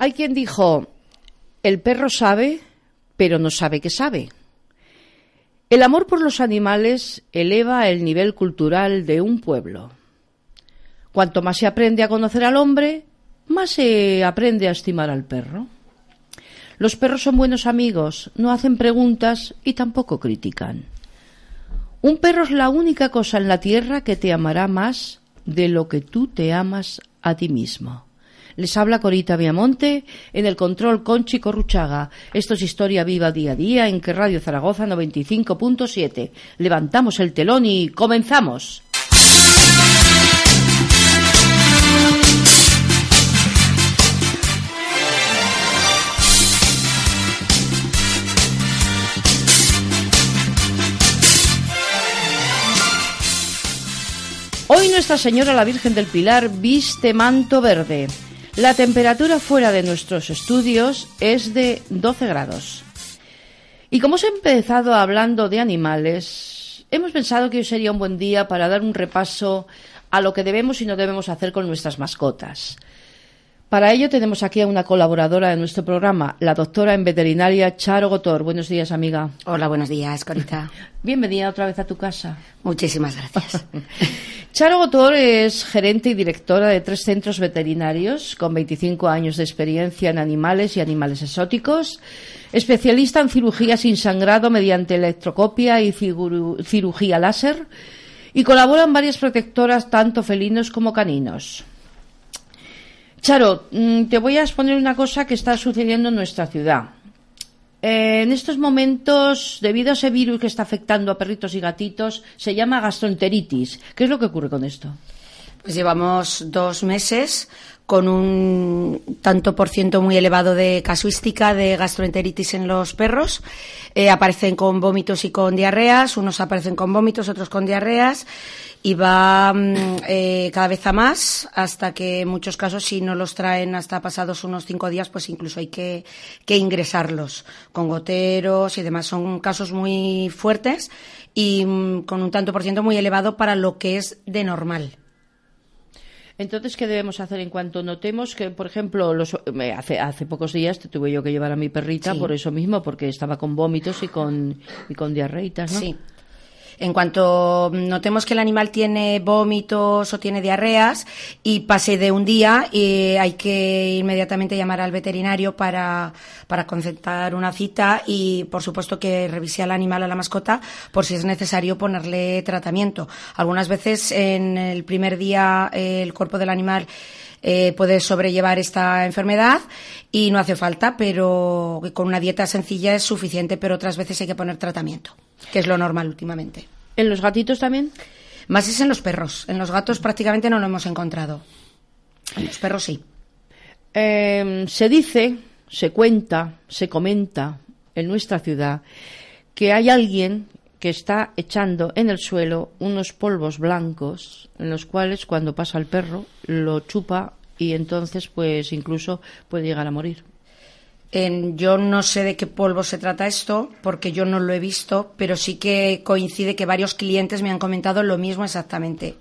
Hay quien dijo, el perro sabe, pero no sabe que sabe. El amor por los animales eleva el nivel cultural de un pueblo. Cuanto más se aprende a conocer al hombre, más se aprende a estimar al perro. Los perros son buenos amigos, no hacen preguntas y tampoco critican. Un perro es la única cosa en la tierra que te amará más de lo que tú te amas a ti mismo. Les habla Corita Viamonte en el control Conchi Corruchaga. Esto es Historia Viva Día a Día en que Radio Zaragoza 95.7. Levantamos el telón y comenzamos. Hoy Nuestra Señora la Virgen del Pilar viste manto verde. La temperatura fuera de nuestros estudios es de 12 grados. Y como os he empezado hablando de animales, hemos pensado que hoy sería un buen día para dar un repaso a lo que debemos y no debemos hacer con nuestras mascotas. Para ello tenemos aquí a una colaboradora de nuestro programa, la doctora en veterinaria Charo Gotor. Buenos días, amiga. Hola, buenos días, Corita. Bienvenida otra vez a tu casa. Muchísimas gracias. Charo Gotor es gerente y directora de tres centros veterinarios con 25 años de experiencia en animales y animales exóticos, especialista en cirugía sin sangrado mediante electrocopia y cirugía láser y colabora en varias protectoras tanto felinos como caninos. Charo, mm, te voy a exponer una cosa que está sucediendo en nuestra ciudad. Eh, en estos momentos, debido a ese virus que está afectando a perritos y gatitos, se llama gastroenteritis. ¿Qué es lo que ocurre con esto? Pues llevamos dos meses con un tanto por ciento muy elevado de casuística de gastroenteritis en los perros. Eh, aparecen con vómitos y con diarreas, unos aparecen con vómitos, otros con diarreas y va mm, eh, cada vez a más hasta que en muchos casos si no los traen hasta pasados unos cinco días pues incluso hay que, que ingresarlos con goteros y demás son casos muy fuertes y mm, con un tanto por ciento muy elevado para lo que es de normal entonces, ¿qué debemos hacer en cuanto notemos que, por ejemplo, los, hace, hace pocos días te tuve yo que llevar a mi perrita por eso mismo, porque estaba con vómitos y con, y con diarreitas, ¿no? Sí. En cuanto notemos que el animal tiene vómitos o tiene diarreas y pase de un día, y hay que inmediatamente llamar al veterinario para, concertar una cita y, por supuesto, que revise al animal, a la mascota, por si es necesario ponerle tratamiento. Algunas veces en el primer día el cuerpo del animal eh, puede sobrellevar esta enfermedad y no hace falta, pero con una dieta sencilla es suficiente, pero otras veces hay que poner tratamiento, que es lo normal últimamente. ¿En los gatitos también? Más es en los perros. En los gatos prácticamente no lo hemos encontrado. En los perros sí. Em, se dice, se cuenta, se comenta en nuestra ciudad que hay alguien que está echando en el suelo unos polvos blancos en los cuales cuando pasa el perro lo chupa y entonces pues incluso puede llegar a morir. Yo no sé de qué polvo se trata esto, porque yo no lo he visto, pero sí que coincide que varios clientes me han comentado lo mismo exactamente.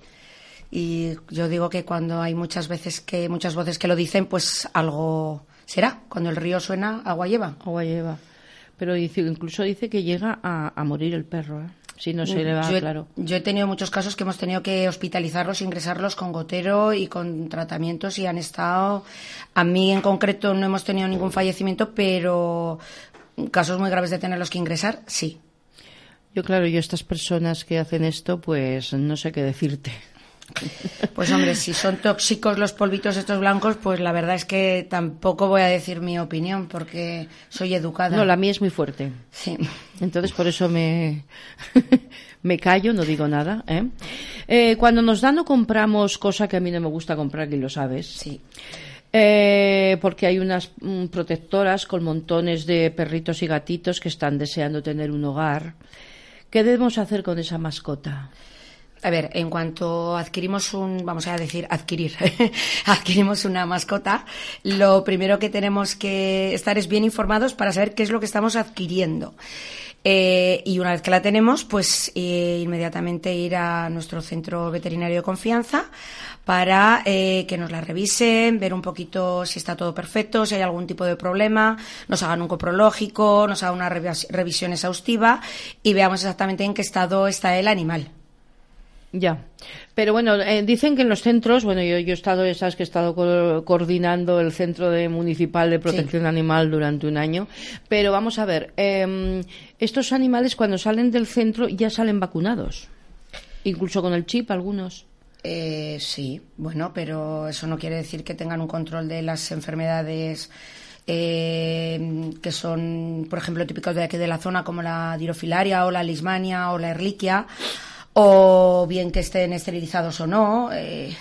Y yo digo que cuando hay muchas veces que, muchas voces que lo dicen, pues algo será. Cuando el río suena, agua lleva. Agua lleva. Pero incluso dice que llega a, morir el perro. ¿eh? Si no se le va, yo, claro. Yo he tenido muchos casos que hemos tenido que hospitalizarlos, ingresarlos con gotero y con tratamientos y han estado. A mí en concreto no hemos tenido ningún fallecimiento, pero casos muy graves de tenerlos que ingresar, sí. Yo, claro, yo estas personas que hacen esto, pues no sé qué decirte. Pues hombre, si son tóxicos los polvitos estos blancos, pues la verdad es que tampoco voy a decir mi opinión porque soy educada. No, la mía es muy fuerte. Sí. Entonces por eso me, me callo, no digo nada. ¿eh? ¿eh? cuando nos dan o compramos cosa que a mí no me gusta comprar, y lo sabes. Sí. Eh, porque hay unas mm, protectoras con montones de perritos y gatitos que están deseando tener un hogar. ¿Qué debemos hacer con esa mascota? A ver, en cuanto adquirimos un, vamos a decir, adquirir, adquirimos una mascota, lo primero que tenemos que estar es bien informados para saber qué es lo que estamos adquiriendo. Eh, y una vez que la tenemos, pues eh, inmediatamente ir a nuestro centro veterinario de confianza para eh, que nos la revisen, ver un poquito si está todo perfecto, si hay algún tipo de problema, nos hagan un coprológico, nos hagan una revisión exhaustiva y veamos exactamente en qué estado está el animal. Ya. Pero bueno, eh, dicen que en los centros, bueno, yo, yo he estado, sabes que he estado coordinando el Centro de Municipal de Protección Animal durante un año, pero vamos a ver, em, estos animales cuando salen del centro ya salen vacunados, incluso con el chip algunos. Eh, sí, bueno, pero eso no quiere decir que tengan un control de las enfermedades eh, que son, por ejemplo, típicos de aquí de la zona, como la dirofilaria o la lismania o la erliquia o bien que estén esterilizados o no. Eh,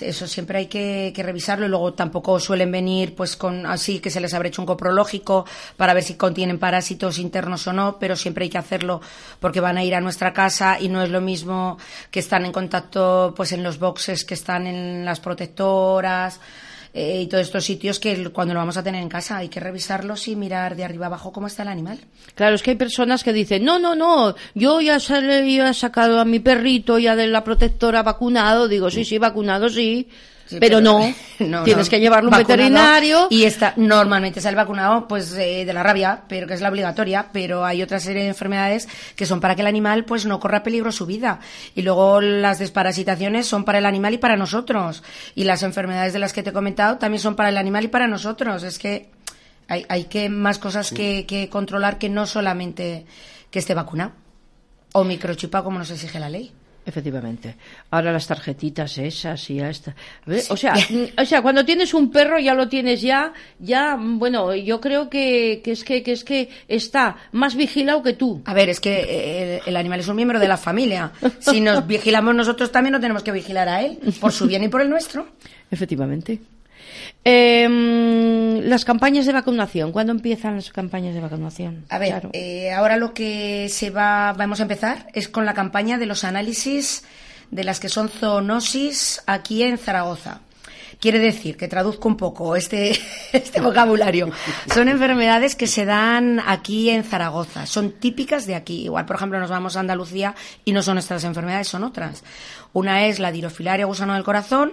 eso siempre hay que, revisarlo y luego tampoco suelen venir pues con así que se les habrá hecho un coprológico para ver si contienen parásitos internos o no, pero siempre hay que hacerlo porque van a ir a nuestra casa y no es lo mismo que están en contacto pues en los boxes que están en las protectoras eh, y todos estos sitios que cuando lo vamos a tener en casa hay que revisarlos y mirar de arriba abajo cómo está el animal. Claro, es que hay personas que dicen, no, no, no, yo ya, he sacado a mi perrito ya de la protectora vacunado, digo, sí, sí, vacunado, sí, pero, no, tienes que llevarlo a un veterinario. Y está, normalmente sale vacunado pues eh, de la rabia, pero que es la obligatoria, pero hay otra serie de enfermedades que son para que el animal pues no corra peligro su vida. Y luego las desparasitaciones son para el animal y para nosotros. Y las enfermedades de las que te he comentado también son para el animal y para nosotros. Es que hay, hay que más cosas que, que controlar que no solamente que esté vacunado o microchipado como nos exige la ley. Efectivamente. Ahora las tarjetitas esas y ya está. O sea, o sea, cuando tienes un perro ya lo tienes ya, ya, bueno, yo creo que, que es que, que es que está más vigilado que tú. A ver, es que eh, el, animal es un miembro de la familia. Si nos vigilamos nosotros también no tenemos que vigilar a él, por su bien y por el nuestro. Efectivamente. Eh, las campañas de vacunación, ¿cuándo empiezan las campañas de vacunación? A ver, eh, ahora lo que se va, vamos a empezar es con la campaña de los análisis de las que son zoonosis aquí en Zaragoza. Quiere decir, que traduzco un poco este, este vocabulario, son enfermedades que se dan aquí en Zaragoza, son típicas de aquí. Igual, por ejemplo, nos vamos a Andalucía y no son nuestras enfermedades, son otras. Una es la dirofilaria gusano del corazón,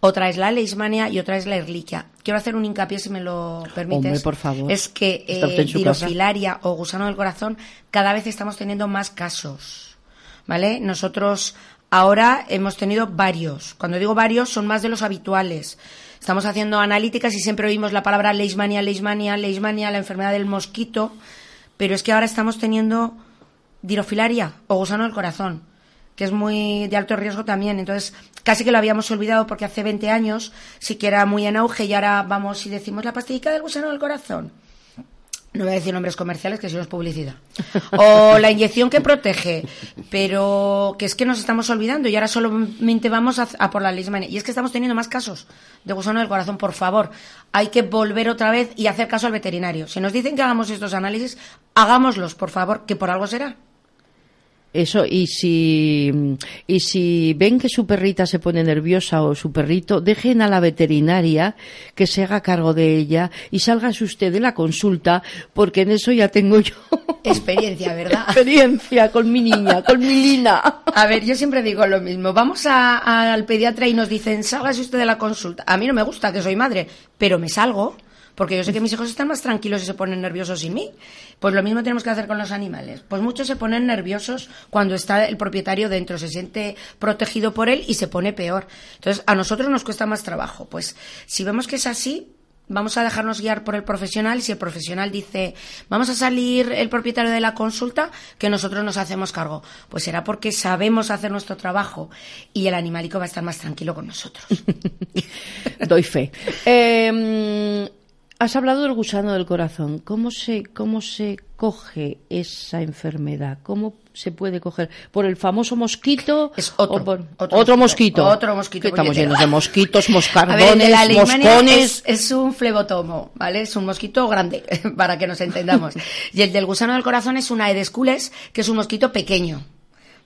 otra es la leishmania y otra es la erliquia. Quiero hacer un hincapié, si me lo permites. por favor. Es que eh, o gusano del corazón cada vez estamos teniendo más casos. ¿Vale? Nosotros ahora hemos tenido varios. Cuando digo varios, son más de los habituales. Estamos haciendo analíticas y siempre oímos la palabra leishmania, leishmania, leishmania, la enfermedad del mosquito. Pero es que ahora estamos teniendo dirofilaria o gusano del corazón que es muy de alto riesgo también. Entonces, casi que lo habíamos olvidado porque hace 20 años sí que era muy en auge y ahora vamos y decimos la pastillita del gusano del corazón. No voy a decir nombres comerciales, que si no es publicidad. O la inyección que protege. Pero que es que nos estamos olvidando y ahora solamente vamos a, por la leishmania. Y es que estamos teniendo más casos de gusano del corazón. Por favor, hay que volver otra vez y hacer caso al veterinario. Si nos dicen que hagamos estos análisis, hagámoslos, por favor, que por algo será. Eso, y si, y si ven que su perrita se pone nerviosa o su perrito, dejen a la veterinaria que se haga cargo de ella y salgas usted de la consulta, porque en eso ya tengo yo. Experiencia, ¿verdad? Experiencia con mi niña, con mi Lina. A ver, yo siempre digo lo mismo. Vamos al pediatra y nos dicen, salgas usted de la consulta. A mí no me gusta, que soy madre, pero me salgo porque yo sé que mis hijos están más tranquilos y se ponen nerviosos sin mí. Pues lo mismo tenemos que hacer con los animales. Pues muchos se ponen nerviosos cuando está el propietario dentro, se siente protegido por él y se pone peor. Entonces, a nosotros nos cuesta más trabajo. Pues si vemos que es así, vamos a dejarnos guiar por el profesional. Si el profesional dice, vamos a salir el propietario de la consulta, que nosotros nos hacemos cargo. Pues será porque sabemos hacer nuestro trabajo y el animalico va a estar más tranquilo con nosotros. Doy fe. Eh, Has hablado del gusano del corazón. ¿Cómo se, cómo se coge esa enfermedad? ¿Cómo se puede coger? ¿Por el famoso mosquito? Es otro. otro, mosquito. Otro mosquito. estamos llenos de mosquitos, moscardones, moscones. Es, un flebotomo, ¿vale? Es un mosquito grande, para que nos entendamos. y el del gusano del corazón es una Aedes que es un mosquito pequeño.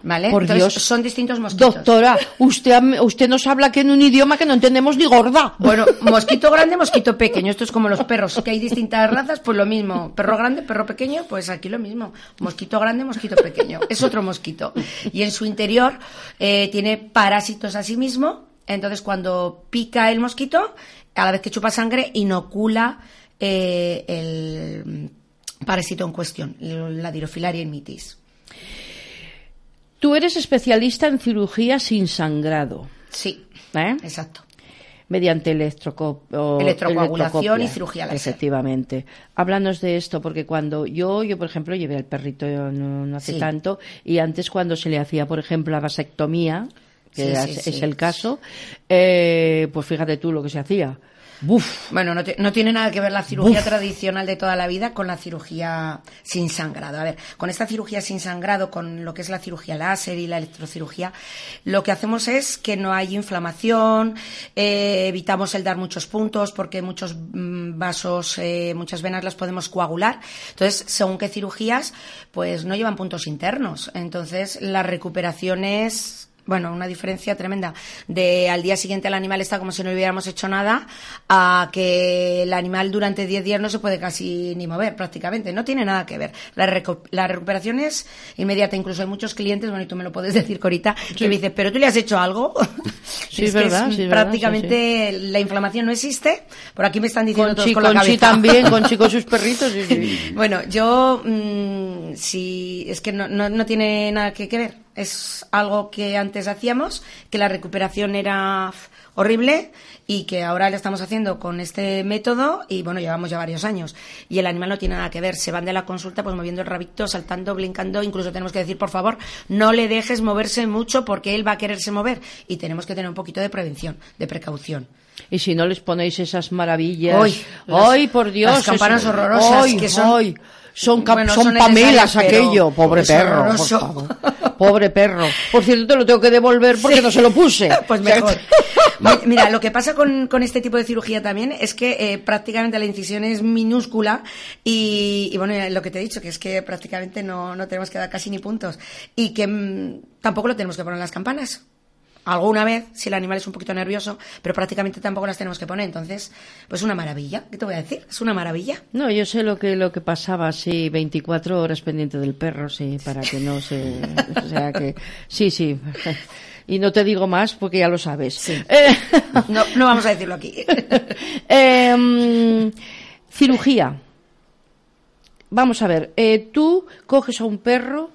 ¿Vale? Por Dios. Son distintos mosquitos. Doctora, usted, usted nos habla que en un idioma que no entendemos ni gorda. Bueno, mosquito grande, mosquito pequeño. Esto es como los perros, que hay distintas razas, pues lo mismo. Perro grande, perro pequeño, pues aquí lo mismo. Mosquito grande, mosquito pequeño. Es otro mosquito. Y en su interior eh, tiene parásitos a sí mismo Entonces, cuando pica el mosquito, a la vez que chupa sangre, inocula eh, el parásito en cuestión, la dirofilaria mitis. Tú eres especialista en cirugía sin sangrado. Sí, ¿eh? exacto. Mediante electroco electrocoagulación y cirugía láser. Efectivamente. Háblanos de esto, porque cuando yo, yo por ejemplo, llevé al perrito no, hace tanto, y antes cuando se le hacía, por ejemplo, la vasectomía, que es, el caso, eh, pues fíjate tú lo que se hacía bueno, no, tiene nada que ver la cirugía tradicional de toda la vida con la cirugía sin sangrado. A ver, con esta cirugía sin sangrado, con lo que es la cirugía láser y la electrocirugía, lo que hacemos es que no hay inflamación, eh, evitamos el dar muchos puntos porque muchos mm, vasos, eh, muchas venas las podemos coagular. Entonces, según qué cirugías, pues no llevan puntos internos. Entonces, la recuperación es bueno, una diferencia tremenda. De al día siguiente el animal está como si no hubiéramos hecho nada, a que el animal durante 10 días no se puede casi ni mover prácticamente. No tiene nada que ver. La, recuperación es inmediata. Incluso hay muchos clientes, bueno, y tú me lo puedes decir, Corita, que me dicen, ¿pero tú le has hecho algo? Sí, es verdad. prácticamente la inflamación no existe. Por aquí me están diciendo con todos con también, con chicos sus perritos. bueno, yo, mm, si es que no, no, no tiene nada que ver es algo que antes hacíamos, que la recuperación era horrible y que ahora lo estamos haciendo con este método y bueno, llevamos ya varios años. Y el animal no tiene nada que ver, se van de la consulta pues moviendo el rabito, saltando, blincando, incluso tenemos que decir, por favor, no le dejes moverse mucho porque él va a quererse mover y tenemos que tener un poquito de prevención, de precaución. Y si no les ponéis esas maravillas. ¡Ay, por Dios! Las campanas horrorosas que son... Son, son, pamelas aquello, pobre perro, Pobre perro. Por cierto, te lo tengo que devolver porque no se lo puse. pues mejor. Mira, lo que pasa con, con, este tipo de cirugía también es que eh, prácticamente la incisión es minúscula y, bueno, lo que te he dicho, que es que prácticamente no, no tenemos que dar casi ni puntos y que mm, tampoco lo tenemos que poner en las campanas alguna vez si el animal es un poquito nervioso, pero prácticamente tampoco las tenemos que poner. Entonces, pues una maravilla. ¿Qué te voy a decir? Es una maravilla. No, yo sé lo que lo que pasaba, sí, 24 horas pendiente del perro, sí, para que no se, o sea que, sí, sí. Y no te digo más porque ya lo sabes. Eh, no, no vamos a decirlo aquí. Em, cirugía. Vamos a ver, eh, tú coges a un perro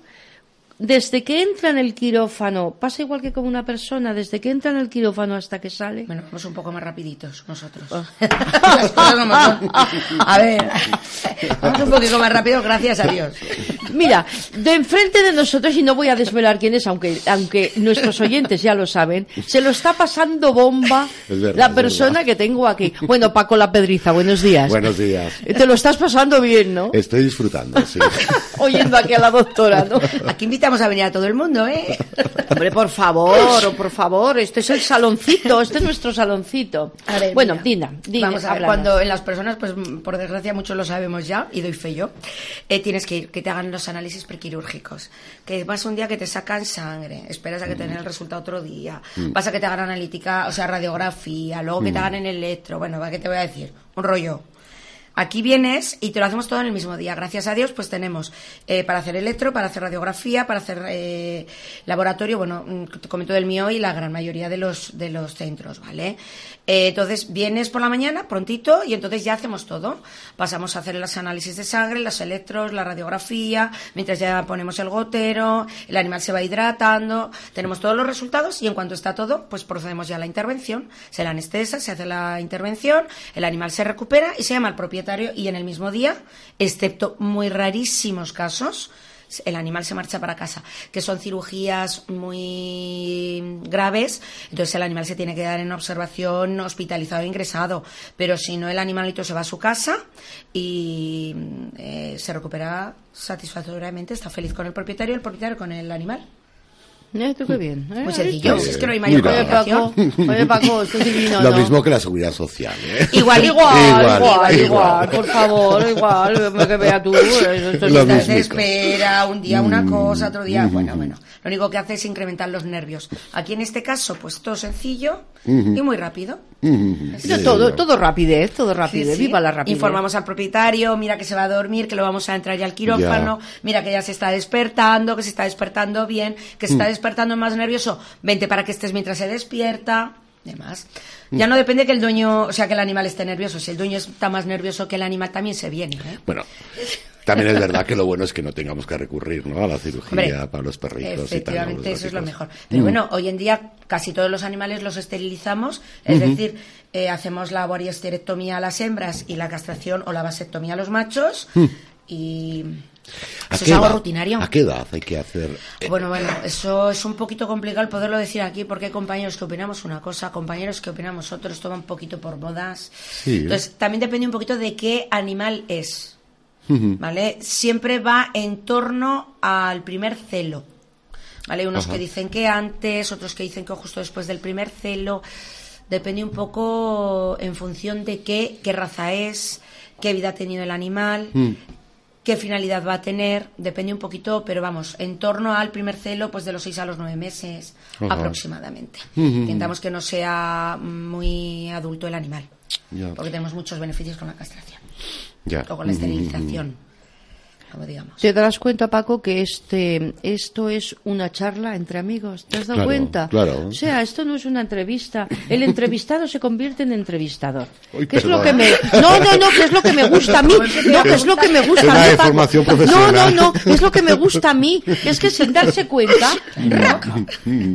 desde que entra en el quirófano, pasa igual que con una persona, desde que entra en el quirófano hasta que sale. Bueno, vamos un poco más rapiditos nosotros. Oh. A ver, vamos un poquito más rápido, gracias a Dios. Mira, de enfrente de nosotros, y no voy a desvelar quién es, aunque, aunque nuestros oyentes ya lo saben, se lo está pasando bomba la persona que tengo aquí. Bueno, Paco La Pedriza, buenos días. Buenos días. Te lo estás pasando bien, ¿no? Estoy disfrutando, sí. Oyendo aquí a la doctora, ¿no? Aquí invita vamos a venir a todo el mundo, ¿eh? Hombre, por favor, por favor, este es el saloncito, este es nuestro saloncito. bueno, Dina, Dina, Vamos a ver, cuando en las personas, pues por desgracia muchos lo sabemos ya, y doy fe yo, eh, tienes que ir, que te hagan los análisis prequirúrgicos, que vas un día que te sacan sangre, esperas a que te den el resultado otro día, mm. vas a que te hagan analítica, o sea, radiografía, luego que te mm. hagan en electro, bueno, ¿qué te voy a decir? Un rollo. Aquí vienes y te lo hacemos todo en el mismo día. Gracias a Dios, pues tenemos eh, para hacer electro, para hacer radiografía, para hacer eh, laboratorio, bueno, mm, te comento del mío y la gran mayoría de los, de los centros, ¿vale? Eh, entonces vienes por la mañana, prontito, y entonces ya hacemos todo. Pasamos a hacer los análisis de sangre, los electros, la radiografía, mientras ya ponemos el gotero, el animal se va hidratando, tenemos todos los resultados y en cuanto está todo, pues procedemos ya a la intervención. Se la anestesia, se hace la intervención, el animal se recupera y se llama al propietario y en el mismo día, excepto muy rarísimos casos, el animal se marcha para casa, que son cirugías muy graves, entonces el animal se tiene que dar en observación hospitalizado e ingresado, pero si no el animalito se va a su casa y eh, se recupera satisfactoriamente, está feliz con el propietario el propietario con el animal. Eh, tú qué bien. Eh, Muy sencillo, es que no hay mayor Oye, Paco, oye, Paco, esto es divino, Lo mismo que la seguridad social, ¿eh? Igual, igual, igual, igual, por favor, igual, que vea tú. Esto es espera, un día una cosa, otro día, bueno, bueno. Lo único que hace es incrementar los nervios. Aquí en este caso, pues todo sencillo y muy rápido. todo, todo rapidez, todo rapidez, viva la rapidez. Informamos al propietario, mira que se va a dormir, que lo vamos a entrar ya al quirófano, mira que ya se está despertando, que se está despertando bien, que se está despertando más nervioso, vente para que estés mientras se despierta. demás. Ya no depende que el dueño, o sea, que el animal esté nervioso. Si el dueño está más nervioso que el animal, también se viene. ¿eh? Bueno, también es verdad que lo bueno es que no tengamos que recurrir ¿no? a la cirugía Hombre, para los perritos y tal. Efectivamente, eso es lo mejor. Pero bueno, hoy en día casi todos los animales los esterilizamos, es decir, eh, hacemos la bariesterectomía a las hembras y la castración o la vasectomía a los machos y ¿A eso es algo edad- rutinario. ¿A qué edad hay que hacer? eh, Bueno, bueno, eso es un poquito complicado el poderlo decir aquí porque hay compañeros que opinamos una cosa, compañeros que opinamos otro, esto va un poquito por modas. Sí. Entonces, también depende un poquito de qué animal es, ¿vale? Siempre va en torno al primer celo, ¿vale? Unos Ajá. que dicen que antes, otros que dicen que justo después del primer celo. Depende un poco en función de qué, qué raza es, qué vida ha tenido el animal, qué finalidad va a tener, depende un poquito, pero vamos, en torno al primer celo, pues de los 6 a los 9 meses Ajá. aproximadamente. Intentamos que no sea muy adulto el animal, Ya. porque tenemos muchos beneficios con la castración Ya. o con la esterilización, como digamos. ¿Te darás cuenta, Paco, que este, esto es una charla entre amigos? ¿Te has dado Claro, cuenta? claro. O sea, esto no es una entrevista. El entrevistado se convierte en entrevistador. Uy, ¿Qué es lo que me... No, no, no, que es lo que me gusta a mí. No, que es lo que me gusta a mí, formación No, no, profesional. no, es lo que me gusta a mí. Es que sin darse cuenta, raca,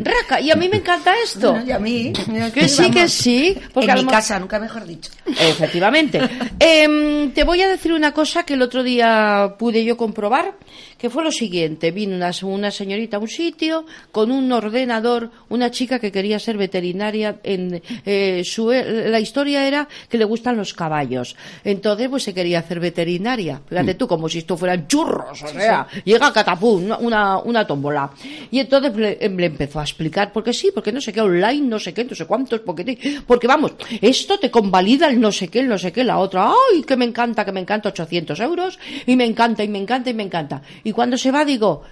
raca. Y a mí me encanta esto. Bueno, y a mí, Que sí, que sí. Porque en mi casa, nunca mejor dicho. Efectivamente. Em, te voy a decir una cosa que el otro día pude yo comprobar, que fue lo siguiente. Vino una, una señorita a un sitio con un ordenador, una chica que quería ser veterinaria. En, eh, su, la historia era que le gustan los caballos. Entonces, pues se quería hacer veterinaria. Fíjate tú, como si esto fueran churros. O sea, llega catapum, una, una, una tómbola. Y entonces le, le empezó a explicar, porque sí, porque no sé qué, online, no sé qué, no sé cuántos, porque, te- porque vamos, esto te convalida el no sé qué, el no sé qué, la otra, ay, que me encanta, que me encanta 800 euros, y me encanta, y me encanta, y me encanta. Y cuando se va digo,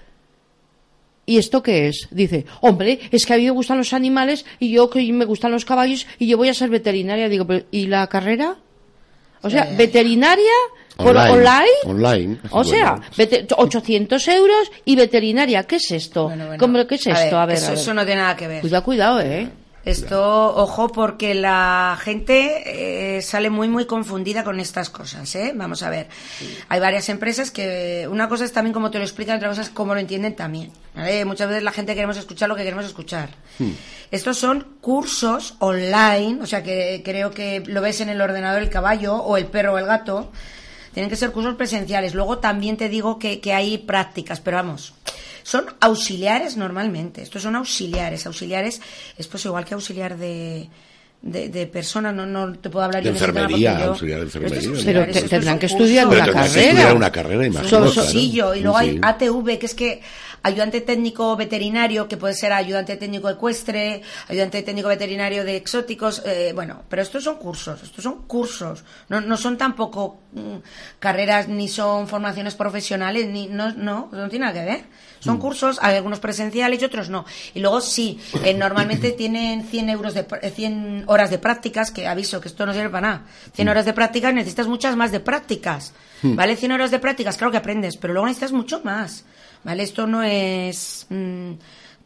¿y esto qué es? Dice, hombre, es que a mí me gustan los animales, y yo que me gustan los caballos, y yo voy a ser veterinaria. Digo, "Pero, ¿y la carrera? O sea, veterinaria por Online. online. Online. O sea, Bueno. vete- 800 euros y veterinaria. ¿Qué es esto? Bueno, bueno. ¿Cómo- ¿Qué es esto? A ver, eso, a ver. eso no tiene nada que ver. Cuidado, cuidado, ¿eh? Esto, ojo, porque la gente eh, sale muy, muy confundida con estas cosas, ¿eh? Vamos a ver. Hay varias empresas que, una cosa es también cómo te lo explican, otra cosa es cómo lo entienden también. ¿vale? Muchas veces la gente queremos escuchar lo que queremos escuchar. Estos son cursos online, o sea que creo que lo ves en el ordenador el caballo, o el perro o el gato. Tienen que ser cursos presenciales. Luego también te digo que, que hay prácticas, pero vamos. Son auxiliares normalmente. Estos son auxiliares. Auxiliares es pues igual que auxiliar de, de, de persona. No, no te puedo hablar De yo enfermería, porque yo- auxiliar de Estos enfermería. auxiliares, Pero te- tendrán que estudiar una que carrera. estudiar una carrera, imagino. Son Claro. cursillo. Y luego Sí. hay ATV, que es que ayudante técnico veterinario, que puede ser ayudante técnico ecuestre, ayudante técnico veterinario de exóticos, eh, bueno, pero estos son cursos, estos son cursos, no, no son tampoco mm, carreras ni son formaciones profesionales, ni no, no, no tiene nada que ver. Son Mm. cursos, hay algunos presenciales y otros no. Y luego sí, eh, normalmente tienen 100 euros de, pr- eh, 100 horas de prácticas, que aviso que esto no sirve para nada. 100 Mm. horas de prácticas, necesitas muchas más de prácticas. ¿Vale? 100 horas de prácticas, claro que aprendes, pero luego necesitas mucho más. ¿Vale? Esto no es. mm,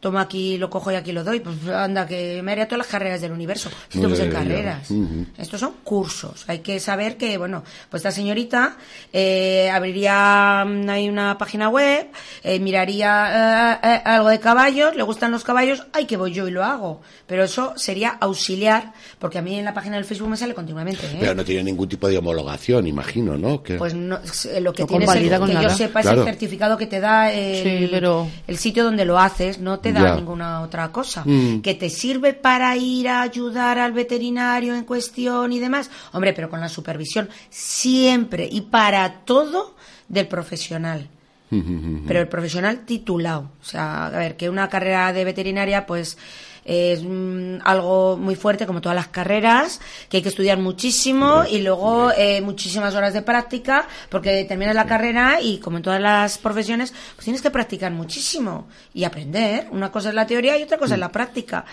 toma aquí, lo cojo y aquí lo doy. Pues anda, que me haría todas las carreras del universo. Si No, carreras. Estos son cursos. Hay que saber que, bueno, pues esta señorita eh, abriría mm, ahí una página web, eh, miraría eh, eh, algo de caballos, le gustan los caballos, ay, que voy yo y lo hago. Pero eso sería auxiliar, porque a mí en la página del Facebook me sale continuamente. ¿eh? Pero no tiene ningún tipo de homologación, imagino, ¿no? Que- Pues no, lo que No tienes es el, que yo sepa es Claro. el certificado que te da el, Sí, pero- el sitio donde lo haces, no te da Ya. ninguna otra cosa. Mm. Que te sirve para ir a ayudar al veterinario en cuestión y demás. Hombre, pero con la supervisión siempre y para todo del profesional. Pero el profesional titulado. O sea, a ver, que una carrera de veterinaria, pues es mm, algo muy fuerte, como todas las carreras, que hay que estudiar muchísimo y luego eh, muchísimas horas de práctica, porque terminas la carrera y, como en todas las profesiones, pues tienes que practicar muchísimo y aprender. Una cosa es la teoría y otra cosa es la práctica.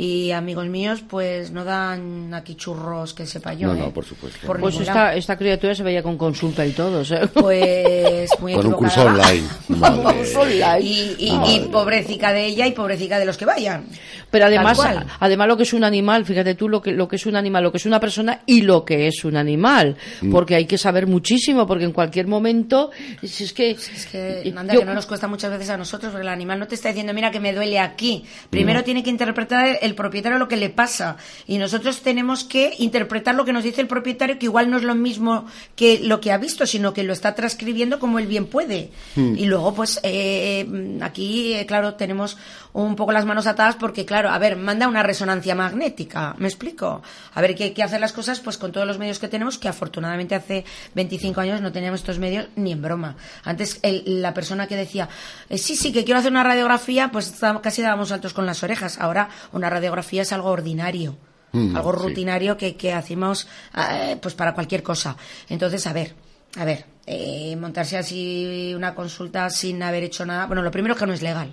Y amigos míos, pues no dan aquí churros que sepa yo. No, ¿eh? no, por supuesto. Por Pues esta, criatura se veía con consulta y todo. sea. Pues muy Con un curso online. Un Madre. curso online. Y, y, y pobrecica de ella y pobrecica de los que vayan. Pero pero además, además lo que es un animal, fíjate tú lo que, lo que es un animal, lo que es una persona y lo que es un animal, Mm. porque hay que saber muchísimo, porque en cualquier momento, si es que, Es que, eh, anda, yo- que no nos cuesta muchas veces a nosotros, porque el animal no te está diciendo, mira que me duele aquí. Primero tiene que interpretar el propietario lo que le pasa. Y nosotros tenemos que interpretar lo que nos dice el propietario, que igual no es lo mismo que lo que ha visto, sino que lo está transcribiendo como él bien puede. Y luego, pues, eh, aquí, eh, claro, tenemos un poco las manos atadas porque, claro, a ver, manda una resonancia magnética, ¿me explico? A ver, que hay que hacer las cosas pues con todos los medios que tenemos, que afortunadamente hace 25 años no teníamos estos medios ni en broma. Antes el- la persona que decía, eh, sí, sí, que quiero hacer una radiografía, pues está- casi dábamos saltos con las orejas. Ahora una radiografía es algo ordinario. Mm, algo sí. rutinario que, que hacemos eh, pues para cualquier cosa. Entonces, a ver, a ver, eh, montarse así una consulta sin haber hecho nada. Bueno, lo primero es que no es legal.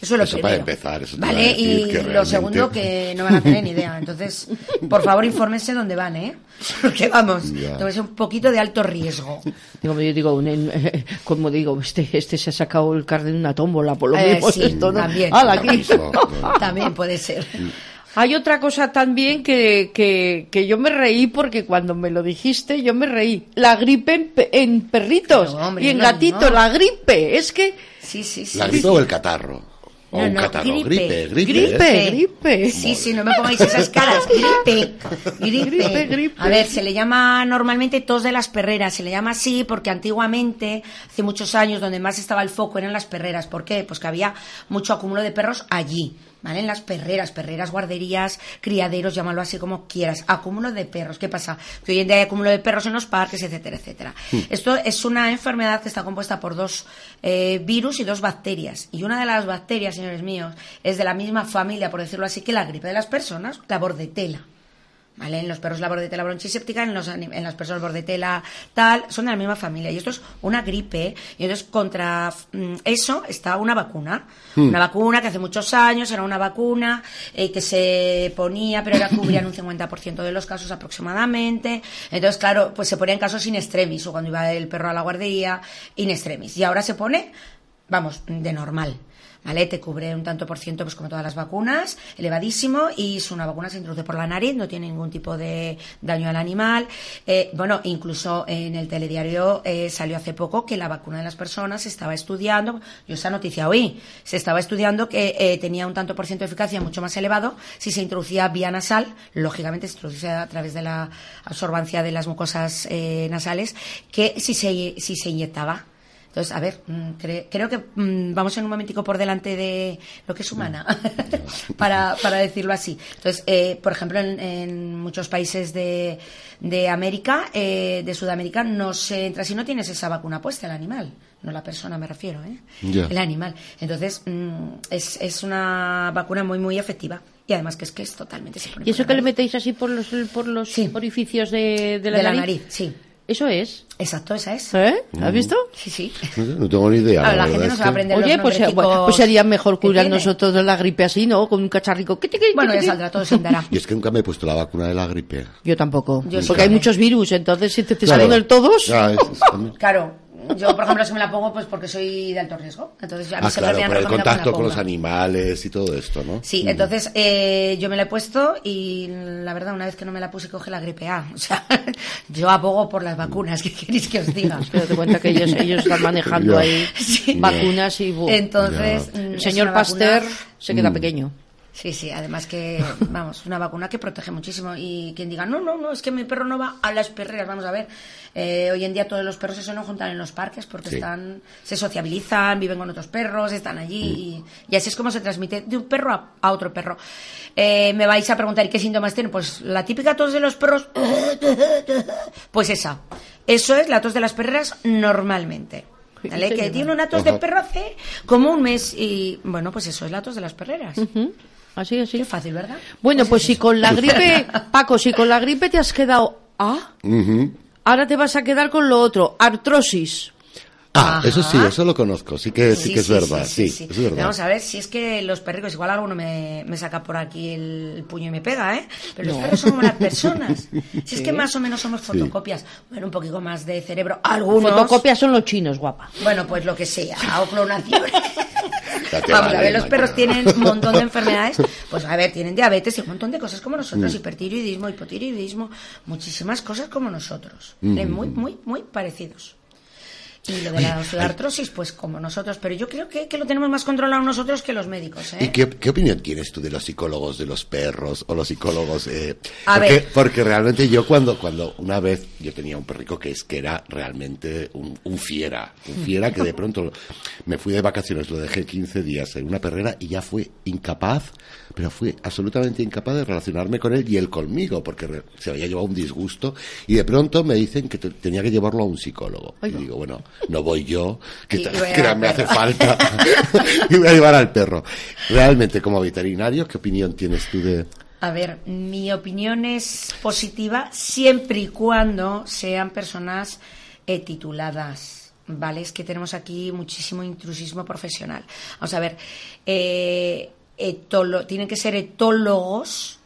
Eso es lo Eso primero. para empezar, eso Vale, decir y lo realmente- segundo que no van a tener ni idea. Entonces, por favor, infórmense dónde van, ¿eh? Porque vamos, ser un poquito de alto riesgo. Digo, yo digo, como digo, este, este se ha sacado el carnet de una tómbola, por lo Eh, mismo sí, esto, ¿no? también. ¡Hala, aquí! Eso, no. También puede ser. Hay otra cosa también que, que, que yo me reí porque cuando me lo dijiste yo me reí. La gripe en, en perritos hombre, y en no, gatitos, no. la gripe. Es que Sí, sí, sí. ¿La gripe o el catarro? O No, un no, catarro. gripe. Gripe, gripe. Gripe. ¿eh? gripe. Sí, sí, no me pongáis esas caras. Gripe. Gripe. Gripe, gripe. A ver, se le llama normalmente tos de las perreras. Se le llama así porque antiguamente, hace muchos años, donde más estaba el foco eran las perreras. ¿Por qué? Pues que había mucho acúmulo de perros allí. ¿Vale? En las perreras, perreras, guarderías, criaderos, llámalo así como quieras. Acúmulo de perros. ¿Qué pasa? Que hoy en día hay acúmulo de perros en los parques, etcétera, etcétera. Esto es una enfermedad que está compuesta por dos eh, virus y dos bacterias. Y una de las bacterias, señores míos, es de la misma familia, por decirlo así, que la gripe de las personas, la bordetela. ¿Vale? En los perros la bordetela bronchiséptica, en, los, en las personas bordetela tal, son de la misma familia. Y esto es una gripe. Y entonces contra mm, eso está una vacuna. Una vacuna que hace muchos años era una vacuna eh, que se ponía, pero era cubría en un 50% de los casos aproximadamente. Entonces, claro, pues se ponía en casos in extremis, o cuando iba el perro a la guardería, in extremis. Y ahora se pone, vamos, de normal. ¿Vale? Te cubre un tanto por ciento, pues como todas las vacunas, elevadísimo, y es una vacuna se introduce por la nariz, no tiene ningún tipo de daño al animal. Eh, bueno, incluso en el telediario eh, salió hace poco que la vacuna de las personas se estaba estudiando, yo esa noticia oí, se estaba estudiando que eh, tenía un tanto por ciento de eficacia mucho más elevado si se introducía vía nasal, lógicamente se introduce a través de la absorbancia de las mucosas eh, nasales, que si se, si se inyectaba. Entonces, a ver, mm, cre- creo que mm, vamos en un momentico por delante de lo que es humana, para, para decirlo así. Entonces, eh, por ejemplo, en, en muchos países de, de América, eh, de Sudamérica, no se entra si no tienes esa vacuna puesta, el animal. No la persona, me refiero, ¿eh? El animal. Entonces, mm, es, es una vacuna muy, muy efectiva. Y además que es que es totalmente... se pone ¿Y eso que le metéis así por los, por los Sí. orificios de, de la De la nariz, sí. Eso es. Exacto, esa es. ¿Eh? ¿Has visto? Sí, sí. No, sé, no tengo ni idea. La gente no se va a aprender Oye, los pues, nombrecicos pues sería mejor que curar tiene. nosotros de la gripe así, ¿no? Con un cacharrico. ¿Qué te- qué- Bueno, qué- ya qué- saldrá, todo se andará. Y es que nunca me he puesto la vacuna de la gripe. Yo tampoco. Yo sí porque hay muchos virus, entonces si te, te Claro. salen del todos. Es- es también. Claro, yo por ejemplo si me la pongo pues porque soy de alto riesgo. Entonces a mí Ah, siempre claro, me han por el contacto con los animales y todo esto, ¿no? Sí, Mm. entonces eh, yo me la he puesto y la verdad una vez que no me la puse coge la gripe A. O sea, yo abogo por las vacunas, ¿qué queréis que os diga? Pero te cuenta que ellos, ellos están manejando ahí Sí. vacunas y... Entonces, mm, el señor vacuna- Pasteur se queda pequeño. Sí, sí, además que, vamos, una vacuna que protege muchísimo. Y quien diga, no, no, no, es que mi perro no va a las perreras, vamos a ver. Eh, hoy en día todos los perros se suelen juntar en los parques porque Sí. están, se sociabilizan, viven con otros perros, están allí. Y, y así es como se transmite de un perro a, a otro perro. Eh, me vais a preguntar, ¿y qué síntomas tienen? Pues la típica tos de los perros, pues esa. Eso es la tos de las perreras normalmente. ¿Vale? Sí, Que tiene una tos de perro hace como un mes y, bueno, pues eso es la tos de las perreras. Ujú. Así, así. Qué fácil, ¿verdad? Bueno, pues es si eso. con la gripe, Paco, si con la gripe te has quedado A, Ujú. ahora te vas a quedar con lo otro, artrosis. Ah, Ajá. eso sí, eso lo conozco. Sí que, sí, que es verdad, sí, sí. eso es verdad. Vamos a ver, si es que los perricos, igual alguno me, me saca por aquí el puño y me pega, ¿eh? Pero los perros son como las personas. Si es que más o menos somos fotocopias. Bueno, un poquito más de cerebro. Algunos. Fotocopias son los chinos, guapa. Bueno, pues lo que sea, o clonación. Vamos a ver, los perros tienen un montón de enfermedades. Pues a ver, tienen diabetes y un montón de cosas como nosotros, mm. hipertiroidismo, hipotiroidismo, muchísimas cosas como nosotros. Mm. Muy, muy, muy parecidos. Y lo de la artrosis, pues como nosotros, pero yo creo que, que, lo tenemos más controlado nosotros que los médicos. ¿eh? ¿Y qué, qué, opinión tienes tú de los psicólogos de los perros o los psicólogos? Eh, porque, porque, realmente yo cuando, cuando una vez yo tenía un perrico que es que era realmente un, un fiera, un fiera que de pronto me fui de vacaciones, lo dejé 15 días en una perrera y ya fue incapaz pero fui absolutamente incapaz de relacionarme con él y él conmigo, porque se había llevado un disgusto y de pronto me dicen que tenía que llevarlo a un psicólogo. Y digo, bueno, no voy yo, que, me hace falta, y voy a llevar al perro. Realmente, como veterinario, ¿qué opinión tienes tú de...? A ver, mi opinión es positiva siempre y cuando sean personas eh, tituladas. ¿Vale? Es que tenemos aquí muchísimo intrusismo profesional. Vamos a ver, eh, tienen que ser etólogos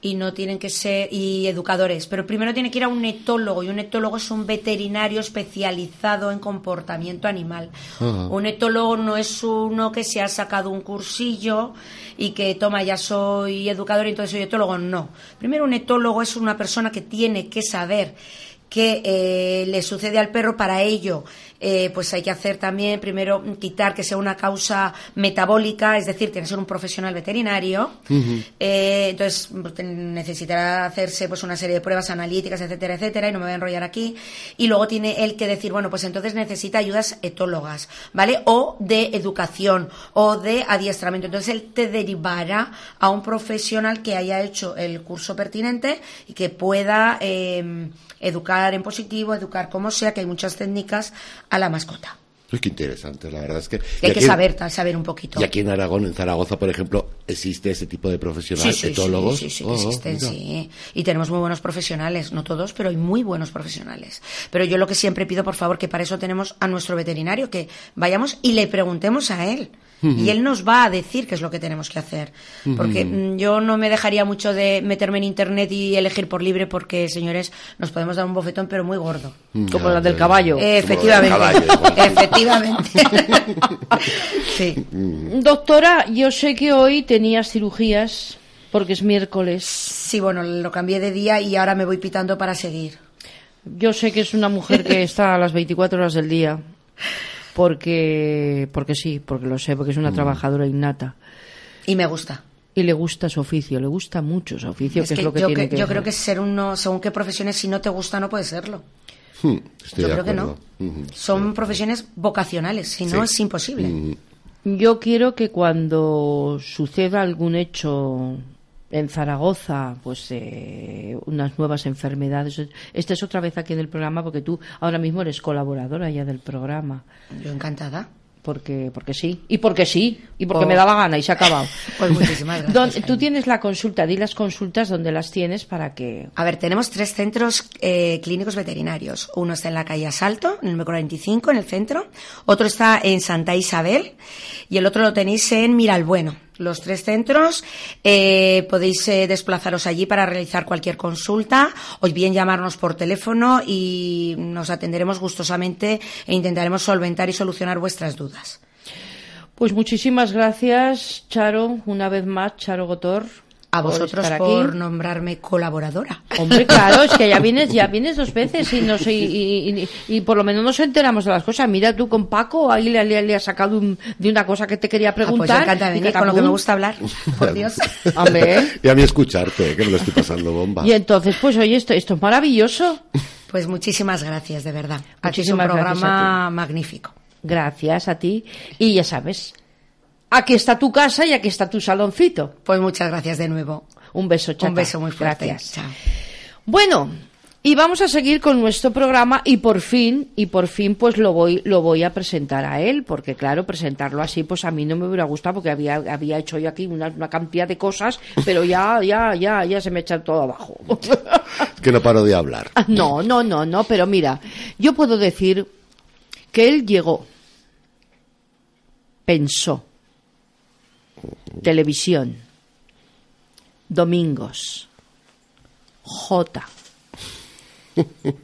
y no tienen que ser y educadores, pero primero tiene que ir a un etólogo y un etólogo es un veterinario especializado en comportamiento animal. Un etólogo no es uno que se ha sacado un cursillo y que toma ya soy educador y entonces soy etólogo, no. Primero un etólogo es una persona que tiene que saber qué eh, le sucede al perro para ello eh, pues hay que hacer también, primero, quitar que sea una causa metabólica, es decir, tiene que ser un profesional veterinario. Eh, entonces, pues, necesitará hacerse pues una serie de pruebas analíticas, etcétera, etcétera, y no me voy a enrollar aquí. Y luego tiene él que decir, bueno, pues entonces necesita ayudas etólogas, ¿vale? O de educación, o de adiestramiento. Entonces, él te derivará a un profesional que haya hecho el curso pertinente y que pueda eh, educar en positivo, educar como sea, que hay muchas técnicas a la mascota. Pues qué interesante, la verdad es que... hay que saber, saber un poquito. Y aquí en Aragón, en Zaragoza, por ejemplo, ¿existe ese tipo de profesionales, sí, etólogos? Sí, sí, sí, oh, existen, sí. Y tenemos muy buenos profesionales, no todos, pero hay muy buenos profesionales. Pero yo lo que siempre pido, por favor, que para eso tenemos a nuestro veterinario, que vayamos y le preguntemos a él. Y él nos va a decir qué es lo que tenemos que hacer. Porque mm, yo no me dejaría mucho de meterme en internet y elegir por libre porque, señores, nos podemos dar un bofetón, pero muy gordo. Como la del caballo. efectivamente. efectivamente. sí. Doctora, yo sé que hoy tenías cirugías porque es miércoles. Sí, bueno, lo cambié de día y ahora me voy pitando para seguir. Yo sé que es una mujer que está a las 24 horas del día porque, porque sí, porque lo sé, porque es una mm. trabajadora innata. Y me gusta. Y le gusta su oficio, le gusta mucho su oficio, que, es lo que yo tiene que, Yo creo que ser uno, según qué profesiones, si no te gusta, no puede serlo. Hmm, yo creo que no. Son profesiones vocacionales, si no es imposible. Yo quiero que cuando suceda algún hecho en Zaragoza, pues eh, unas nuevas enfermedades. Esta es otra vez aquí en el programa porque tú ahora mismo eres colaboradora ya del programa. Yo encantada. Porque, porque sí, y porque sí, y porque me daba gana y se ha acabado. Pues muchísimas gracias. Tú tienes la consulta, di las consultas donde las tienes para que. A ver, tenemos tres centros eh, clínicos veterinarios. Uno está en la calle Asalto, en el número 45, en el centro. Otro está en Santa Isabel y el otro lo tenéis en Miralbueno los tres centros. Eh, podéis eh, desplazaros allí para realizar cualquier consulta o bien llamarnos por teléfono y nos atenderemos gustosamente e intentaremos solventar y solucionar vuestras dudas. Pues muchísimas gracias, Charo, una vez más, Charo Gotor a vosotros por, nombrarme colaboradora. Hombre, claro, es que ya vienes, ya vienes dos veces y, no sé, y, por lo menos nos enteramos de las cosas. Mira tú con Paco, ahí le, le, has sacado de una cosa que te quería preguntar. Ah, pues encanta venir con lo que me gusta hablar, por Dios. Y a mí escucharte, que me lo estoy pasando bomba. Y entonces, pues oye, esto, esto es maravilloso. Pues muchísimas gracias, de verdad. Muchísimas un programa magnífico. Gracias a ti. Y ya sabes, aquí está tu casa y aquí está tu saloncito. Pues muchas gracias de nuevo. Un beso, chata. Un beso muy fuerte. Gracias. Bueno, y vamos a seguir con nuestro programa y por fin, y por fin pues lo voy, lo voy a presentar a él, porque claro, presentarlo así pues a mí no me hubiera gustado porque había, había hecho yo aquí una, cantidad de cosas, pero ya, ya, ya, ya se me echa todo abajo. que no paro de hablar. No, no, no, no, pero mira, yo puedo decir que él llegó, pensó, televisión, domingos, J.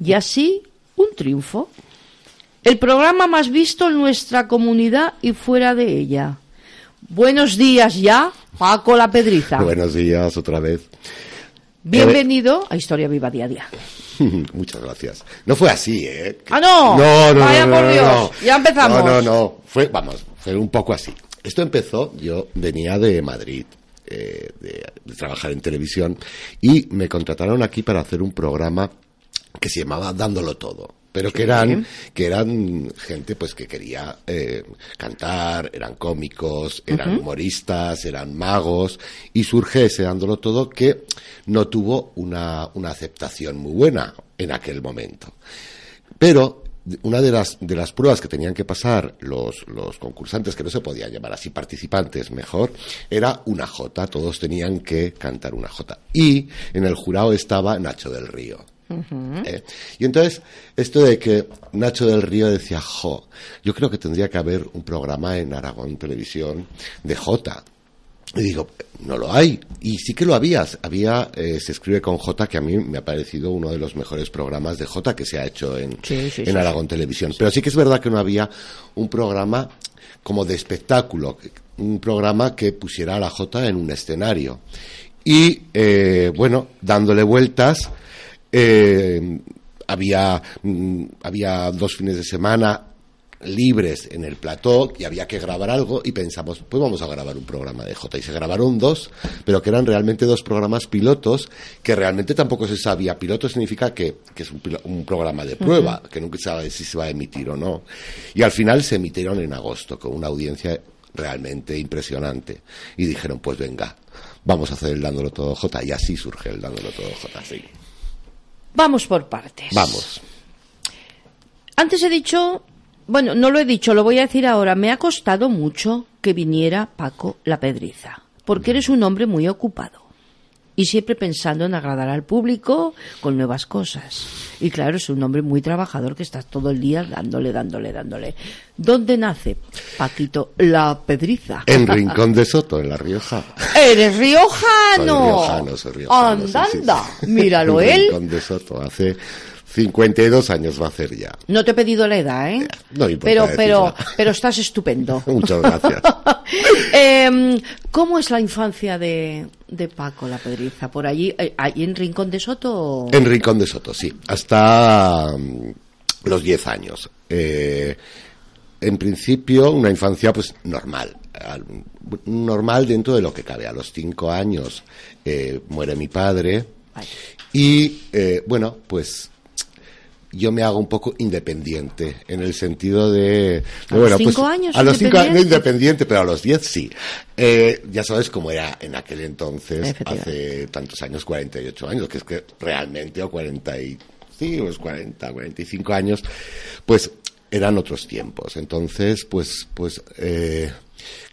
Y así, un triunfo. El programa más visto en nuestra comunidad y fuera de ella. Buenos días ya, Paco La Pedriza. Buenos días otra vez. Bienvenido a Historia Viva Día a Día. Muchas gracias. No fue así, ¿eh? Ah, no. No, no, Vaya no, por no, Dios. no. Ya empezamos. No, no, no. Fue, vamos, fue un poco así. Esto empezó, yo venía de Madrid, eh, de, de trabajar en televisión, y me contrataron aquí para hacer un programa que se llamaba Dándolo Todo. Pero que eran, que eran gente pues que quería eh, cantar, eran cómicos, eran humoristas, eran magos, y surge ese dándolo todo que no tuvo una, una aceptación muy buena en aquel momento. Pero una de las, de las pruebas que tenían que pasar los, los concursantes, que no se podían llamar así participantes mejor, era una jota, todos tenían que cantar una jota. Y en el jurado estaba Nacho del Río. ¿eh? Y entonces, esto de que Nacho del Río decía, jo, yo creo que tendría que haber un programa en Aragón Televisión de Jota. Y digo, no lo hay. Y sí que lo había. Había, eh, se escribe con J, que a mí me ha parecido uno de los mejores programas de J que se ha hecho en, Sí, sí, en sí, Aragón Televisión. Pero sí que es verdad que no había un programa como de espectáculo, un programa que pusiera a la J en un escenario. Y, eh, bueno, dándole vueltas, eh, había, mm, había dos fines de semana libres en el plató y había que grabar algo y pensamos, pues vamos a grabar un programa de J. Y se grabaron dos, pero que eran realmente dos programas pilotos que realmente tampoco se sabía. Piloto significa que, que es un, programa de prueba, que nunca se sabe si se va a emitir o no. Y al final se emitieron en agosto con una audiencia realmente impresionante. Y dijeron, pues venga, vamos a hacer el dándolo todo J. Y así surge el dándolo todo J. Sí. Vamos por partes. Vamos. Antes he dicho, bueno, no lo he dicho, lo voy a decir ahora. Me ha costado mucho que viniera Paco La Pedriza, porque eres un hombre muy ocupado y siempre pensando en agradar al público con nuevas cosas. Y claro, es un hombre muy trabajador que estás todo el día dándole, dándole, dándole. ¿Dónde nace Paquito La Pedriza? En Rincón de Soto, en La Rioja. ¡Eres riojano! Soy riojano, soy riojano. sí, ¡Anda, sí, anda! sí. Míralo él. Rincón de Soto, hace 52 años va a hacer ya. No te he pedido la edad, ¿eh? No importa pero, pero, decirla. pero estás estupendo. Muchas gracias. Em, ¿Cómo es la infancia de, de Paco La Pedriza? ¿Por allí, eh, allí en Rincón de Soto? En Rincón de Soto, sí. Hasta mm, los 10 años. Eh, en principio, una infancia pues normal. Al- Normal dentro de lo que cabe. A los 5 años eh, muere mi padre. Y eh, bueno, pues yo me hago un poco independiente en el sentido de, ¿A los pues, cinco años a los cinco años independiente? independiente, pero a los diez sí. Eh, ya sabes cómo era en aquel entonces, hace tantos años, 48 años, que es que realmente o 40 y sí, pues 40, 45 años, pues eran otros tiempos. Entonces, pues, pues, eh,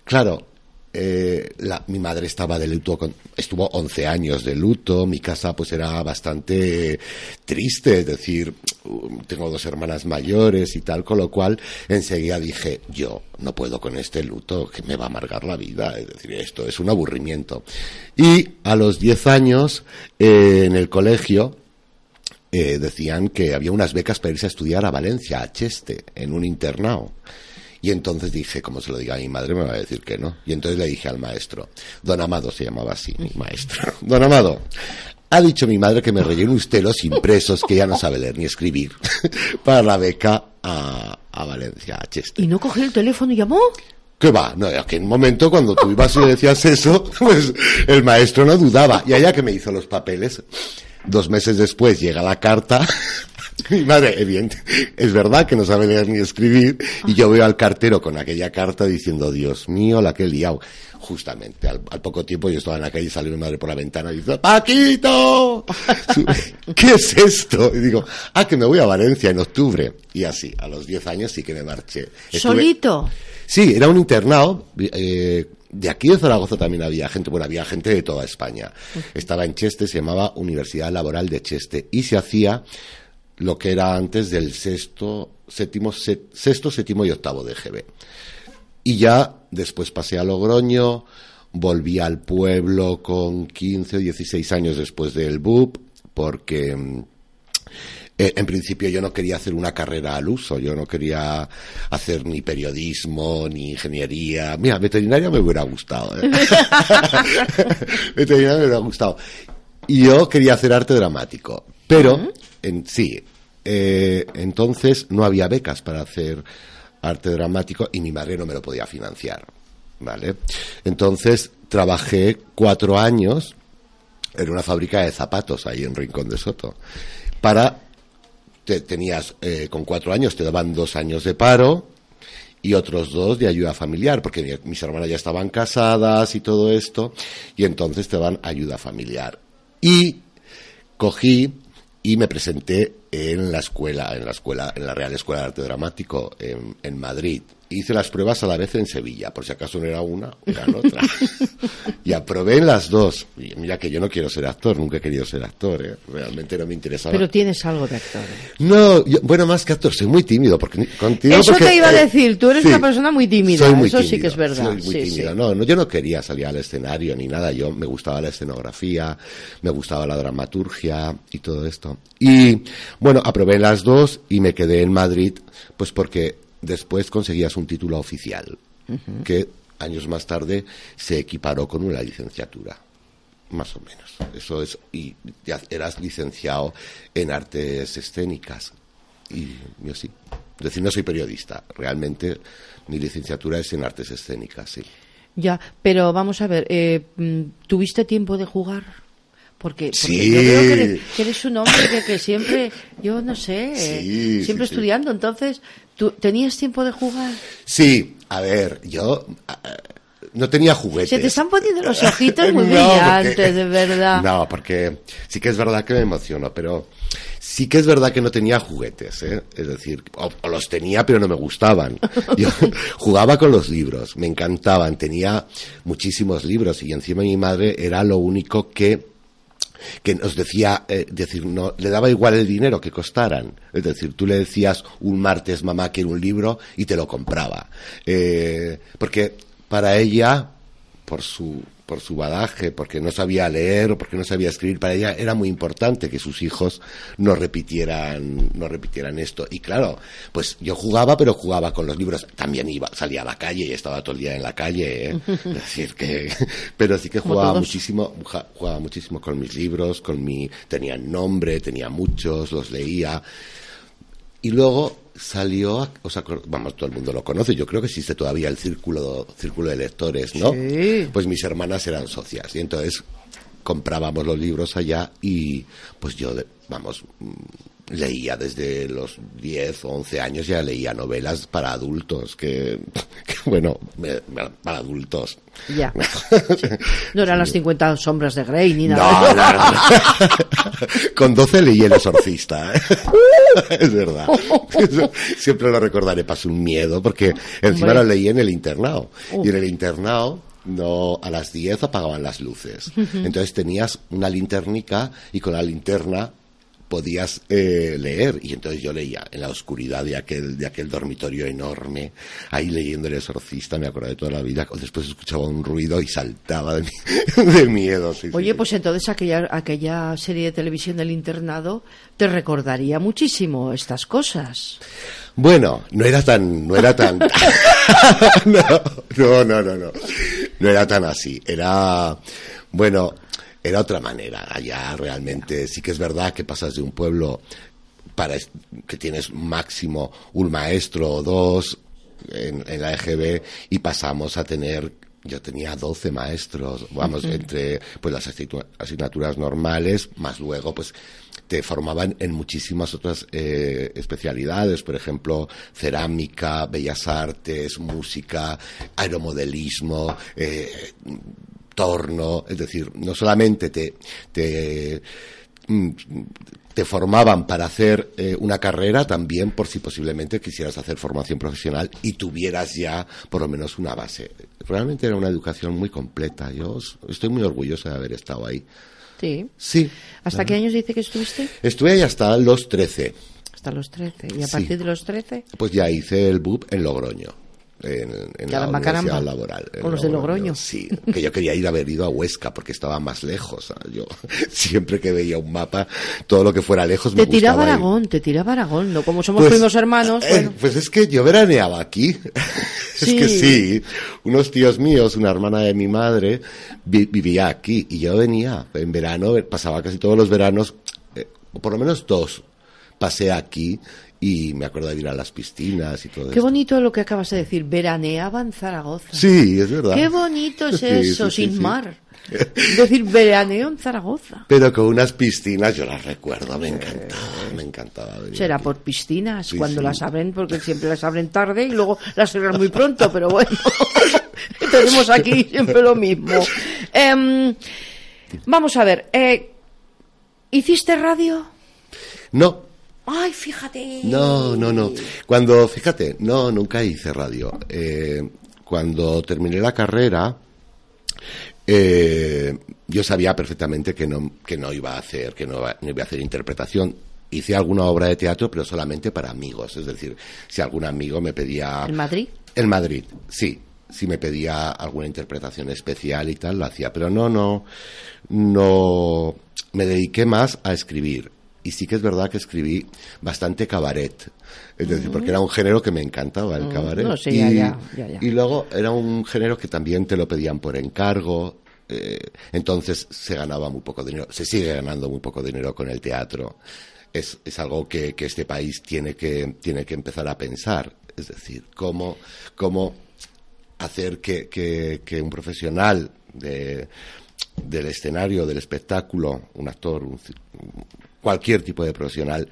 claro, eh, la- mi madre estaba de luto, con- estuvo 11 años de luto, mi casa pues era bastante triste, es decir, um, tengo dos hermanas mayores y tal, con lo cual enseguida dije, yo no puedo con este luto, que me va a amargar la vida, es decir, esto es un aburrimiento. Y a los 10 años, eh, en el colegio, eh, decían que había unas becas para irse a estudiar a Valencia, a Cheste, en un internado. Y entonces dije, como se lo diga a mi madre, me va a decir que no. Y entonces le dije al maestro, don Amado se llamaba así, mi maestro, don Amado, ha dicho mi madre que me rellene usted los impresos, que ya no sabe leer ni escribir, para la beca a, a Valencia, a Cheste. ¿Y no cogió el teléfono y llamó? ¿Qué va? No, en un momento cuando tú ibas y decías eso, pues el maestro no dudaba. Y allá que me hizo los papeles, dos meses después llega la carta. Mi madre, evidente, es verdad que no sabe leer ni escribir, y yo veo al cartero con aquella carta diciendo, Dios mío, la que he liado. Justamente, al, al poco tiempo yo estaba en la calle y salió mi madre por la ventana y dice, ¡Paquito! ¿Qué es esto? Y digo, ah, que me voy a Valencia en octubre. Y así, a los 10 años sí que me marché. Estuve- ¿Solito? Sí, era un internado. eh, de aquí de Zaragoza también había gente, bueno, había gente de toda España. Estaba en Cheste, se llamaba Universidad Laboral de Cheste y se hacía lo que era antes del sexto, séptimo, se- sexto, séptimo y octavo de GB. Y ya después pasé a Logroño, volví al pueblo con 15 o 16 años después del BUP, porque mm, eh, en principio yo no quería hacer una carrera al uso, yo no quería hacer ni periodismo, ni ingeniería. Mira, veterinaria me hubiera gustado. ¿eh? veterinaria me hubiera gustado. Y yo quería hacer arte dramático, pero en, sí, eh, entonces no había becas para hacer arte dramático y mi madre no me lo podía financiar. ¿Vale? Entonces trabajé cuatro años en una fábrica de zapatos ahí en Rincón de Soto para tenías eh, con cuatro años te daban dos años de paro y otros dos de ayuda familiar, porque mis hermanas ya estaban casadas y todo esto, y entonces te dan ayuda familiar. Y cogí y me presenté en la escuela, en la escuela, en la Real Escuela de Arte Dramático en, en Madrid hice las pruebas a la vez en Sevilla, por si acaso no era una, era otra. y aprobé en las dos. Y mira que yo no quiero ser actor, nunca he querido ser actor, ¿eh? realmente no me interesaba. Pero tienes algo de actor. ¿eh? No, bueno, más que actor, soy muy tímido. Porque, contigo Eso te iba a eh, decir, tú eres una persona muy tímida, eso sí que es verdad. Soy muy tímido. No, no, yo no quería salir al escenario ni nada, yo me gustaba la escenografía, me gustaba la dramaturgia y todo esto. Y bueno, aprobé en las dos y me quedé en Madrid, pues porque después conseguías un título oficial, que años más tarde se equiparó con una licenciatura, más o menos. Eso es, y ya eras licenciado en artes escénicas. Y yo sí. Es decir, no soy periodista, realmente mi licenciatura es en artes escénicas, sí. Ya, pero vamos a ver, eh, mm, ¿tuviste tiempo de jugar? Porque, sí. yo creo que eres, un hombre que, siempre, yo no sé, siempre estudiando. Entonces, ¿tú tenías tiempo de jugar? Sí, a ver, yo no tenía juguetes. Se te están poniendo los ojitos muy brillantes, de verdad. No, porque sí que es verdad que me emociono, pero sí que es verdad que no tenía juguetes, ¿eh? Es decir, o, los tenía pero no me gustaban. Yo jugaba con los libros, me encantaban, tenía muchísimos libros y encima mi madre era lo único que que nos decía, eh, decir, no, le daba igual el dinero que costaran. Es decir, tú le decías un martes, mamá, quiero un libro y te lo compraba. Eh, porque para ella, por su por su badaje, porque no sabía leer o porque no sabía escribir, para ella era muy importante que sus hijos no repitieran, no repitieran esto. Y claro, pues yo jugaba, pero jugaba con los libros. También iba, salía a la calle y estaba todo el día en la calle. ¿eh? Es decir que, pero sí que jugaba muchísimo, jugaba muchísimo con mis libros, con mi, tenía nombre, tenía muchos, los leía. Y luego salió, o sea, vamos, todo el mundo lo conoce, yo creo que existe todavía el círculo, círculo de lectores, ¿no? Pues mis hermanas eran socias y entonces comprábamos los libros allá y pues yo, vamos, leía desde los 10 o 11 años, ya leía novelas para adultos, que, bueno, para adultos. Ya. No eran las 50 sombras de Grey ni nada. No, Con 12 leí El exorcista. ¿eh? Es verdad. Siempre lo recordaré, pasé un miedo, porque encima lo leí en el internado. Y en el internado no a las 10 apagaban las luces. Entonces tenías una linternica y con la linterna podías eh, leer. Y entonces yo leía en la oscuridad de aquel, de aquel dormitorio enorme, ahí leyendo El Exorcista, me acuerdo de toda la vida. Después escuchaba un ruido y saltaba de, de miedo. Oye, pues entonces aquella, aquella serie de televisión del internado te recordaría muchísimo estas cosas. Bueno, no era tan, no era tan, no, no, no, no, no, no era tan así. Era, bueno, era otra manera. Allá realmente sí que es verdad que pasas de un pueblo para que tienes máximo un maestro o dos en, la EGB y pasamos a tener yo tenía 12 maestros, vamos, entre pues las asignaturas normales, más luego pues te formaban en muchísimas otras eh, especialidades, por ejemplo, cerámica, bellas artes, música, aeromodelismo, eh, es decir, no solamente te, te, mm, te formaban para hacer eh, una carrera, también por si posiblemente quisieras hacer formación profesional y tuvieras ya por lo menos una base. Realmente era una educación muy completa. Yo estoy muy orgulloso de haber estado ahí. Sí. Sí. ¿Hasta qué años dice que estuviste? Estuve ahí hasta los 13. Hasta los 13. ¿Y a partir de los 13? Pues ya hice el BUP en Logroño. En, la universidad laboral. Con los de Logroño. Sí, que yo quería ir a haber ido a Huesca porque estaba más lejos. Yo siempre que veía un mapa, todo lo que fuera lejos me Te tiraba Aragón, te tiraba Aragón, ¿no? Como somos pues, primos hermanos. Eh, pues es que yo veraneaba aquí. es que sí. Unos tíos míos, una hermana de mi madre, vivía aquí y yo venía en verano, pasaba casi todos los veranos, eh, o por lo menos dos, pasé aquí y me acuerdo de ir a las piscinas y todo Qué bonito lo que acabas de decir, veraneaba en Zaragoza. Sí, es verdad. Qué bonito es eso, sin mar. Es decir, veraneo en Zaragoza. Pero con unas piscinas, yo las recuerdo, me encantaba, me encantaba. Será por piscinas, cuando las abren, porque siempre las abren tarde y luego las cierran muy pronto, pero bueno, tenemos aquí siempre lo mismo. Em, vamos a ver, eh, ¿hiciste radio? No, Ay, fíjate. No, no, no. Cuando, fíjate, no, nunca hice radio. Eh, cuando terminé la carrera, eh, yo sabía perfectamente que no, que no iba a hacer, que no, iba a hacer interpretación. Hice alguna obra de teatro, pero solamente para amigos. Es decir, si algún amigo me pedía. ¿En Madrid? En Madrid, sí. Si me pedía alguna interpretación especial y tal, lo hacía. Pero no, no, no. Me dediqué más a escribir y sí que es verdad que escribí bastante cabaret. Es decir, porque era un género que me encantaba, el cabaret. y, luego era un género que también te lo pedían por encargo. Eh, entonces se ganaba muy poco dinero, se sigue ganando muy poco dinero con el teatro. Es, es algo que, que, este país tiene que, tiene que empezar a pensar. Es decir, cómo, cómo hacer que, que un profesional de, del escenario, del espectáculo, un actor, un, cualquier tipo de profesional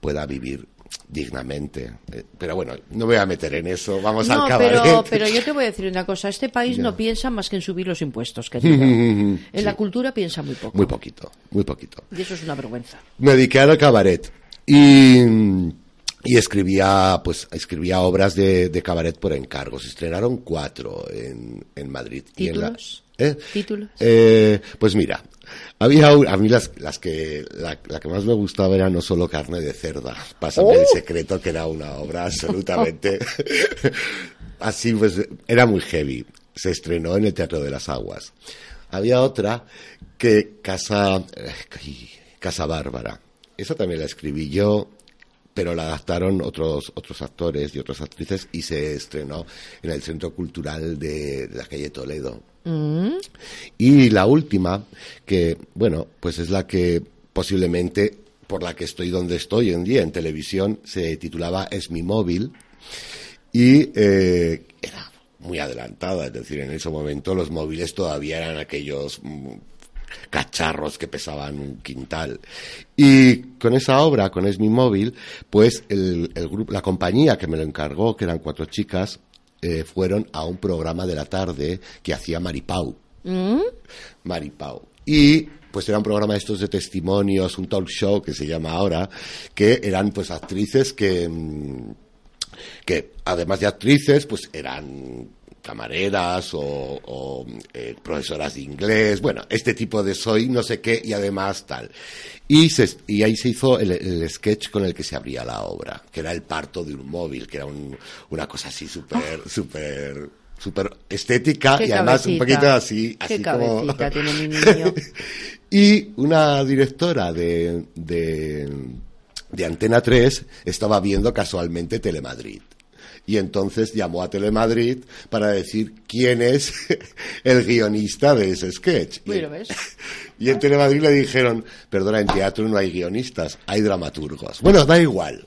pueda vivir dignamente. Eh, pero bueno, no voy a meter en eso, vamos al cabaret. Pero, pero yo te voy a decir una cosa, este país no piensa más que en subir los impuestos, querido. en la cultura piensa muy poco. Muy poquito, muy poquito. Y eso es una vergüenza. Me dediqué al cabaret y, y escribía, pues, escribía obras de, de cabaret por encargo. Se estrenaron cuatro en, en Madrid. ¿Títulos? Y en ¿Eh? ¿Títulos? Eh, pues mira, había a mí las, las que la, que más me gustaba era no solo carne de cerda, pásame el ¡Oh! secreto que era una obra absolutamente así pues era muy heavy. Se estrenó en el Teatro de las Aguas. Había otra que Casa Casa Bárbara. Esa también la escribí yo, pero la adaptaron otros otros actores y otras actrices y se estrenó en el Centro Cultural de la calle Toledo y la última, que, bueno, pues es la que posiblemente por la que estoy donde estoy en día en televisión, se titulaba Es mi móvil y eh, era muy adelantada, es decir, en ese momento los móviles todavía eran aquellos mm, cacharros que pesaban un quintal. Y con esa obra, con Es mi móvil, pues el, el grupo, la compañía que me lo encargó, que eran cuatro chicas, eh, fueron a un programa de la tarde que hacía Maripau. ¿Mm? Maripau. Y pues era un programa de estos de testimonios, un talk show que se llama ahora, que eran pues actrices que, mm, que además de actrices, pues eran camareras o, eh, profesoras de inglés, bueno, este tipo de soy no sé qué y además tal. Y, y ahí se hizo el, sketch con el que se abría la obra, que era el parto de un móvil, que era una cosa así súper, ah. súper súper estética y además un poquito así, así como... tiene mi niño. y una directora de, de, de Antena 3 estaba viendo casualmente Telemadrid y entonces llamó a Telemadrid para decir quién es el guionista de ese sketch. Y en Telemadrid le dijeron, perdona, en teatro no hay guionistas, hay dramaturgos. Bueno, da igual.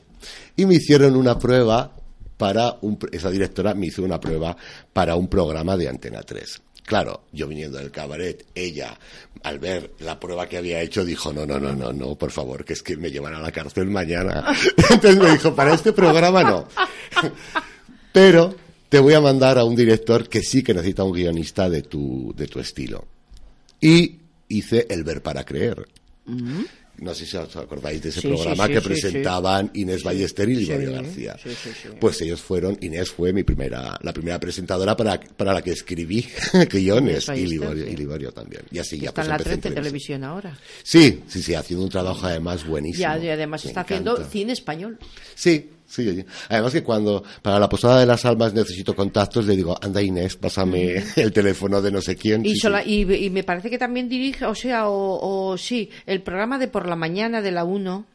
Y me hicieron una prueba para un, esa directora me hizo una prueba para un programa de Antena 3. Claro, yo viniendo del cabaret, ella, al ver la prueba que había hecho, dijo, no, no, no, no, no, por favor, que es que me llevan a la cárcel mañana. Entonces me dijo, para este programa no. Pero te voy a mandar a un director que sí que necesita un guionista de tu, de tu estilo. Y hice El Ver para Creer. Mm. No sé si os acordáis de ese programa que presentaban Inés Ballester y Liborio García. Pues ellos fueron, Inés fue mi primera, la primera presentadora para, para la que escribí guiones y Liborio, y Liborio, también. Y así ya está pues, en la 30 televisión ahora. Sí, sí, sí, haciendo un trabajo además buenísimo. Ya, y además está haciendo cine español. Sí, Sí, además que cuando para la Posada de las Almas necesito contactos, le digo, anda Inés, pásame el teléfono de no sé quién. Y, y, me parece que también dirige, o sea, o, sí, el programa de por la mañana de la 1.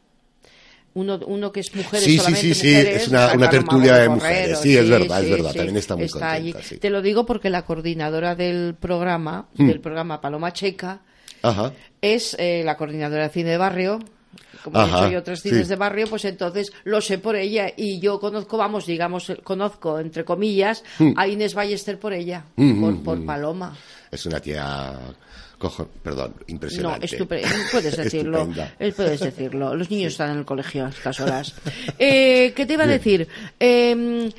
Uno, uno que es mujeres sí, solamente sí, sí, sí, es una, tertulia de mujeres. Sí, es verdad, es verdad, también está muy contenta. Te lo digo porque la coordinadora del programa, hmm. del programa Paloma Checa, es eh, la coordinadora de cine de barrio, como he dicho, otros cines de barrio, pues entonces lo sé por ella y yo conozco, vamos, digamos, conozco, entre comillas, hmm. a Inés Ballester por ella, hmm, por, hmm, Paloma. Es una tía Cojo, perdón, impresionante. No, puedes decirlo. puedes decirlo. Los niños están en el colegio a estas horas. Eh, ¿Qué te iba a decir? Em,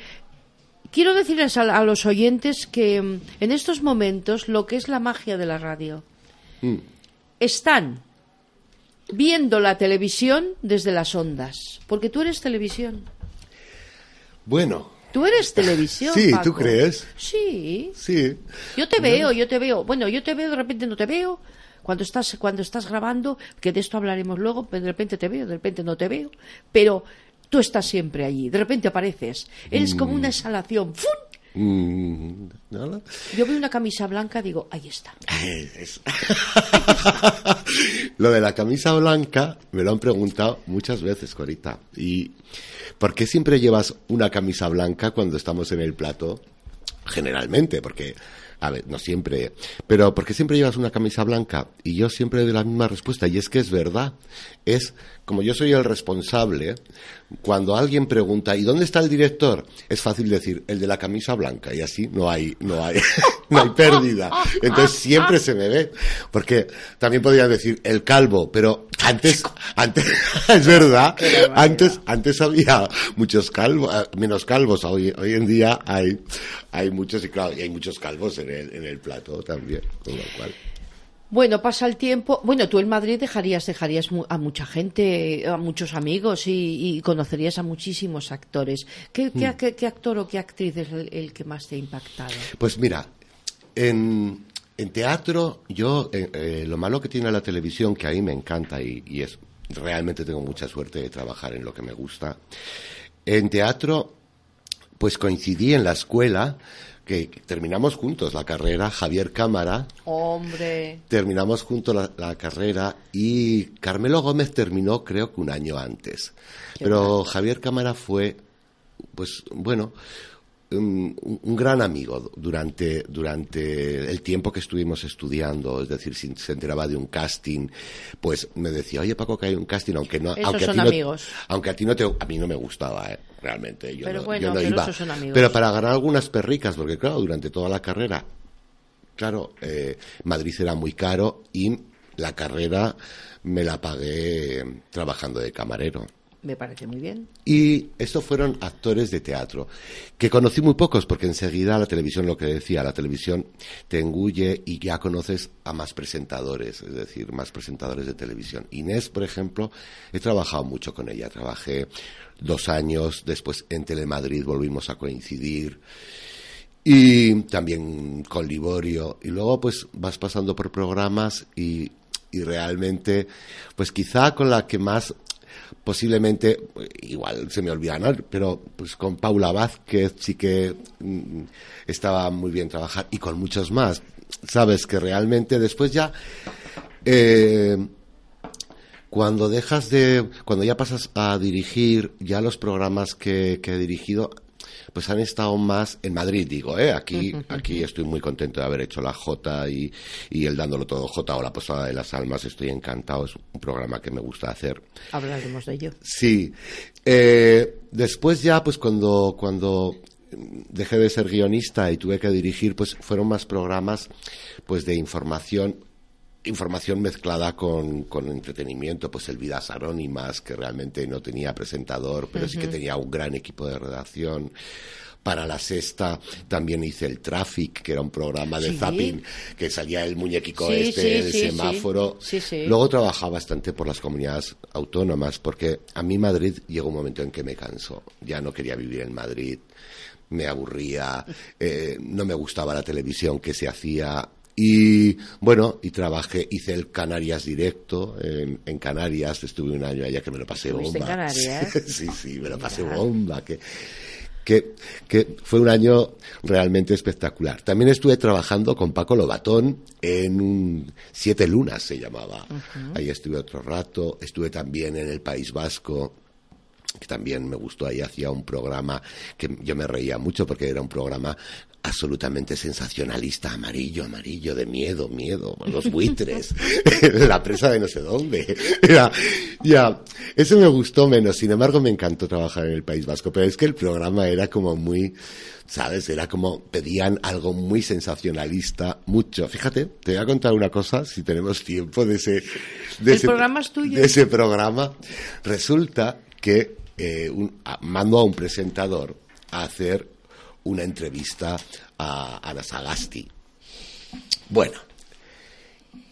quiero decirles a, los oyentes que em, en estos momentos lo que es la magia de la radio están viendo la televisión desde las ondas, porque tú eres televisión. Bueno. Tú eres televisión. Sí, ¿tú crees? Sí. Sí. Yo te veo, yo te veo. Bueno, yo te veo, de repente no te veo. Cuando estás, cuando estás grabando, que de esto hablaremos luego, de repente te veo, de repente no te veo. Pero tú estás siempre allí, de repente apareces. Eres como una mm. exhalación. ¡Fum! Mm, Yo veo una camisa blanca, digo, ahí está. lo de la camisa blanca me lo han preguntado muchas veces, Corita. ¿Y por qué siempre llevas una camisa blanca cuando estamos en el plato? Generalmente, porque a ver, no siempre, pero ¿por qué siempre llevas una camisa blanca? Y yo siempre doy la misma respuesta, y es que es verdad. Es, como yo soy el responsable, cuando alguien pregunta, ¿y dónde está el director? Es fácil decir, el de la camisa blanca, y así no hay, no hay, no hay pérdida. Entonces siempre se me ve. Porque también podría decir, el calvo, pero antes, antes, es verdad, antes, antes había muchos calvos, eh, menos calvos, hoy, hoy en día hay, hay muchos, y claro, y hay muchos calvos en el, en el plato también, con lo cual. Bueno, pasa el tiempo. Bueno, tú en Madrid dejarías, dejarías a mucha gente, a muchos amigos y, conocerías a muchísimos actores. ¿Qué, qué, hmm. actor o qué actriz es el, que más te ha impactado? Pues mira, en, en teatro, yo, eh, eh, lo malo que tiene la televisión, que a mí me encanta y, y, es realmente tengo mucha suerte de trabajar en lo que me gusta. En teatro, pues coincidí en la escuela que terminamos juntos la carrera, Javier Cámara. Hombre. Terminamos juntos la, carrera y Carmelo Gómez terminó creo que un año antes. Pero Javier Cámara fue, pues bueno, un, gran amigo durante, durante el tiempo que estuvimos estudiando, es decir, si se enteraba de un casting, pues me decía, oye Paco, que hay un casting, aunque no, aunque a ti no, aunque a ti no te, a mí no me gustaba, ¿eh? realmente, yo pero no, yo no iba, pero para ganar algunas perricas, porque claro, durante toda la carrera, claro, eh, Madrid era muy caro y la carrera me la pagué trabajando de camarero. Me parece muy bien. Y estos fueron actores de teatro, que conocí muy pocos, porque enseguida la televisión, lo que decía, la televisión te engulle y ya conoces a más presentadores, es decir, más presentadores de televisión. Inés, por ejemplo, he trabajado mucho con ella, trabajé dos años, después en Telemadrid volvimos a coincidir y también con Liborio y luego pues vas pasando por programas y, y realmente pues quizá con la que más posiblemente, igual se me olvida, ¿no? Pero pues con Paula Vázquez sí que mm, estaba muy bien trabajar y con muchos más. Sabes que realmente después ya, eh, cuando dejas de, cuando ya pasas a dirigir, ya los programas que he dirigido pues han estado más en Madrid, digo, ¿eh? Aquí, aquí estoy muy contento de haber hecho la J y, y el dándolo todo J o la Posada de las Almas, estoy encantado, es un programa que me gusta hacer. Hablaremos de ello. Sí. Eh, después ya, pues cuando, cuando dejé de ser guionista y tuve que dirigir, pues fueron más programas pues de información información mezclada con, con, entretenimiento, pues el Vidas Anónimas, que realmente no tenía presentador, pero sí que tenía un gran equipo de redacción. Para la sexta también hice el Traffic, que era un programa de zapping, que salía el muñequico este, el semáforo. Luego trabajaba bastante por las comunidades autónomas, porque a mí Madrid llegó un momento en que me cansó. Ya no quería vivir en Madrid, me aburría, eh, no me gustaba la televisión que se hacía Y bueno, y trabajé, hice el Canarias directo en, Canarias, estuve un año allá que me lo pasé bomba. en Canarias? sí, sí, me lo pasé bomba, que, que, que, fue un año realmente espectacular. También estuve trabajando con Paco Lobatón en un Siete Lunas se llamaba. Ahí estuve otro rato, estuve también en el País Vasco que también me gustó, ahí hacía un programa que yo me reía mucho porque era un programa absolutamente sensacionalista, amarillo, amarillo, de miedo, miedo, los buitres, la presa de no sé dónde. Ya, ya, eso me gustó menos, sin embargo me encantó trabajar en el País Vasco, pero es que el programa era como muy, ¿sabes? Era como, pedían algo muy sensacionalista, mucho. Fíjate, te voy a contar una cosa, si tenemos tiempo de ese... De ese, programa es tuyo. De ese programa. Resulta que eh, mando a un presentador a hacer una entrevista a Ana Sagasti. Bueno,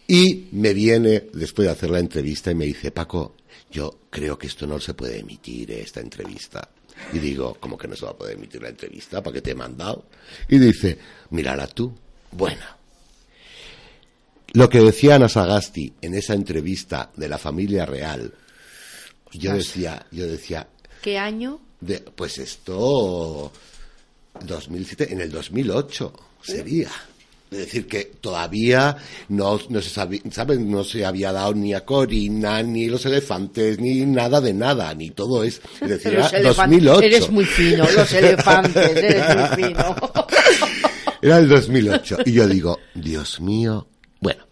y me viene después de hacer la entrevista y me dice, Paco, yo creo que esto no se puede emitir, esta entrevista. Y digo, ¿cómo que no se va a poder emitir la entrevista? ¿Para qué te he mandado? Y dice, mírala tú. Bueno, lo que decía Ana Sagasti en esa entrevista de la familia real, yo decía, yo decía... ¿Qué año? pues esto 2007, en el 2008 sería. Es decir, que todavía no, no se sabía, No se había dado ni a Corina, ni los elefantes, ni nada de nada, ni todo es. Es decir, era 2008. Eres muy fino, los elefantes, eres muy fino. Era el 2008. Y yo digo, Dios mío. Bueno,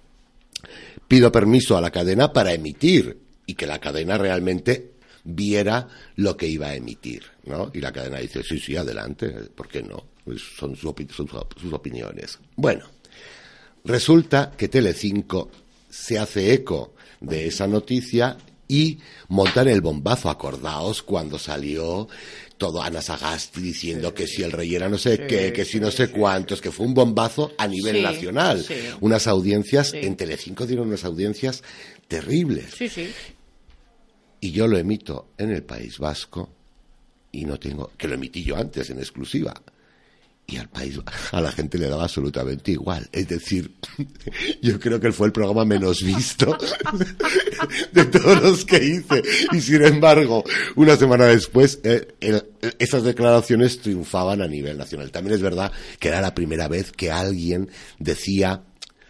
pido permiso a la cadena para emitir y que la cadena realmente viera lo que iba a emitir, ¿no? Y la cadena dice, sí, sí, adelante, ¿por qué no? Pues son, sus opiniones. Bueno, resulta que Telecinco se hace eco de esa noticia y montan el bombazo. Acordaos cuando salió todo Ana Sagasti diciendo que si el rey era no sé qué, que si no sé cuántos, que fue un bombazo a nivel nacional. Unas audiencias, en Telecinco dieron unas audiencias terribles. Y yo lo emito en el País Vasco y no tengo que lo emití yo antes en exclusiva. Y al país a la gente le daba absolutamente igual. Es decir yo creo que fue el programa menos visto de todos los que hice. Y sin embargo una semana después eh, esas declaraciones triunfaban a nivel nacional. También es verdad que era la primera vez que alguien decía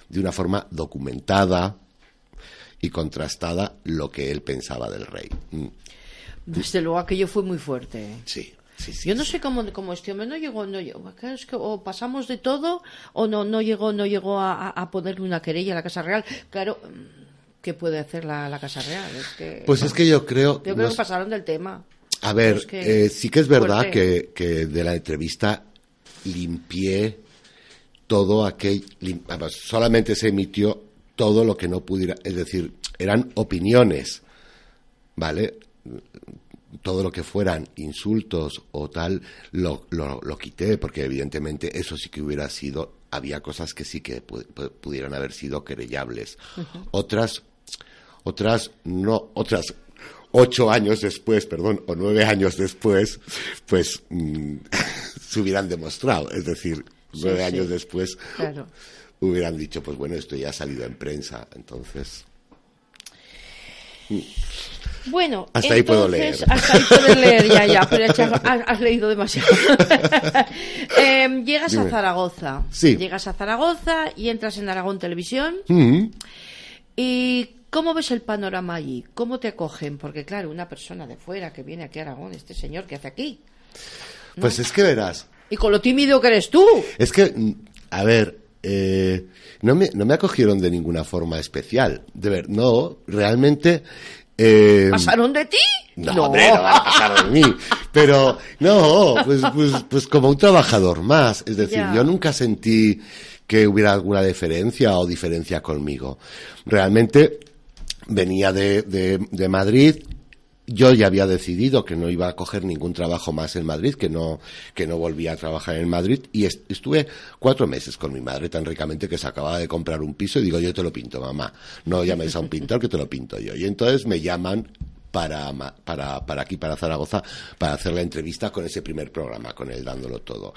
de una forma documentada y contrastada lo que él pensaba del rey. Mm. Desde luego aquello fue muy fuerte. Sí. Sí, sí, Yo no sé cómo, cómo este hombre no llegó, no llegó, es que o pasamos de todo o no no llegó no llegó a, ponerle una querella a la Casa Real. Claro, ¿qué puede hacer la, Casa Real? pues es que yo creo... Yo creo que pasaron del tema. A ver, eh, sí que es verdad que, que, de la entrevista limpié todo aquel... solamente se emitió todo lo que no pudiera, es decir, eran opiniones, ¿vale? Todo lo que fueran insultos o tal, lo, lo, quité, porque evidentemente eso sí que hubiera sido, había cosas que sí que pudieran haber sido querellables. Otras, otras no, otras ocho años después, perdón, o nueve años después, pues mm, se hubieran demostrado. Es decir, nueve años después, claro hubieran dicho, pues bueno, esto ya ha salido en prensa, entonces... Bueno, hasta ahí puedo leer. Hasta ahí puedes leer, ya, ya, pero has, leído demasiado. Em, llegas a Zaragoza. Sí. Llegas a Zaragoza y entras en Aragón Televisión. Mm. ¿Y cómo ves el panorama allí? ¿Cómo te acogen? Porque, claro, una persona de fuera que viene aquí a Aragón, este señor que hace aquí. Pues es que verás. Y con lo tímido que eres tú. Es que, mm, a ver, eh, no, me, no me acogieron de ninguna forma especial. De ver, no, realmente. Eh, ¿Pasaron de ti? No, no. Hombre, no pasaron de mí. Pero, no, pues, pues, pues como un trabajador más. Es decir, yo nunca sentí que hubiera alguna diferencia o diferencia conmigo. Realmente venía de, de, de Madrid, yo ya había decidido que no iba a coger ningún trabajo más en Madrid, que no, que no volvía a trabajar en Madrid y estuve cuatro meses con mi madre tan ricamente que se acababa de comprar un piso y digo yo te lo pinto mamá, no llames a un pintor que te lo pinto yo y entonces me llaman para, para, para aquí, para Zaragoza, para hacer la entrevista con ese primer programa, con él dándolo todo.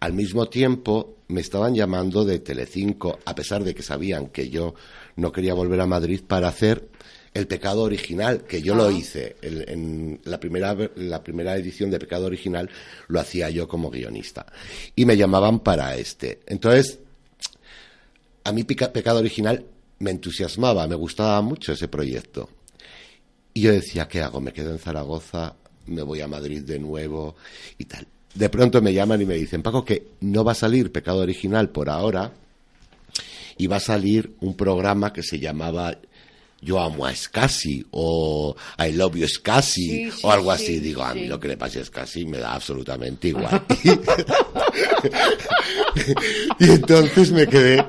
Al mismo tiempo, me estaban llamando de Telecinco, a pesar de que sabían que yo no quería volver a Madrid, para hacer el pecado original, que yo lo ah. hice. en la primera, la primera edición de Pecado Original lo hacía yo como guionista. Y me llamaban para este. Entonces, a mí Pecado Original me entusiasmaba, me gustaba mucho ese proyecto. Y yo decía, ¿qué hago? ¿Me quedo en Zaragoza? ¿Me voy a Madrid de nuevo? Y tal. De pronto me llaman y me dicen, Paco, que no va a salir Pecado Original por ahora y va a salir un programa que se llamaba yo amo a Scassi o I love you Scassi o algo así. Digo, a mí lo que le pase a Scassi me da absolutamente igual. y entonces me quedé,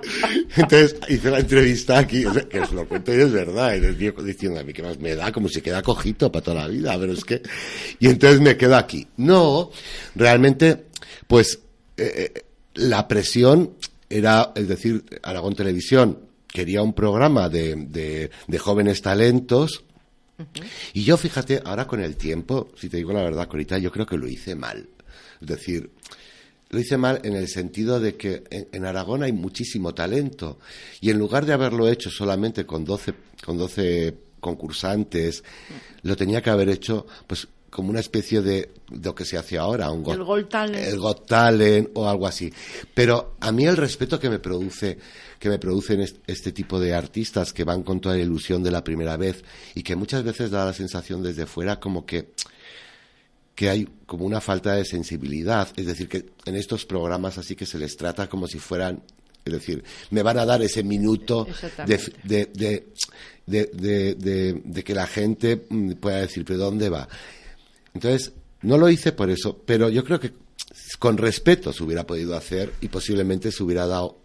entonces hice la entrevista aquí, que os lo cuento y es verdad, y diciendo a mí que más me da como si queda cojito para toda la vida, pero es que, y entonces me quedo aquí. No, realmente, pues, eh, eh, la presión era, es decir, Aragón Televisión quería un programa de, de, jóvenes talentos. Y yo, fíjate, ahora con el tiempo, si te digo la verdad, Corita, yo creo que lo hice mal. Es decir, lo hice mal en el sentido de que en, Aragón hay muchísimo talento. Y en lugar de haberlo hecho solamente con 12, con 12 concursantes, lo tenía que haber hecho, pues, como una especie de, lo que se hace ahora, un el Got Talent. El Got Talent o algo así. Pero a mí el respeto que me produce que me producen este tipo de artistas que van con toda la ilusión de la primera vez y que muchas veces da la sensación desde fuera como que que hay como una falta de sensibilidad, es decir, que en estos programas así que se les trata como si fueran, es decir, me van a dar ese minuto de, de, de, que la gente mm, pueda decir, ¿pero dónde va? Entonces, no lo hice por eso, pero yo creo que con respeto se hubiera podido hacer y posiblemente se hubiera dado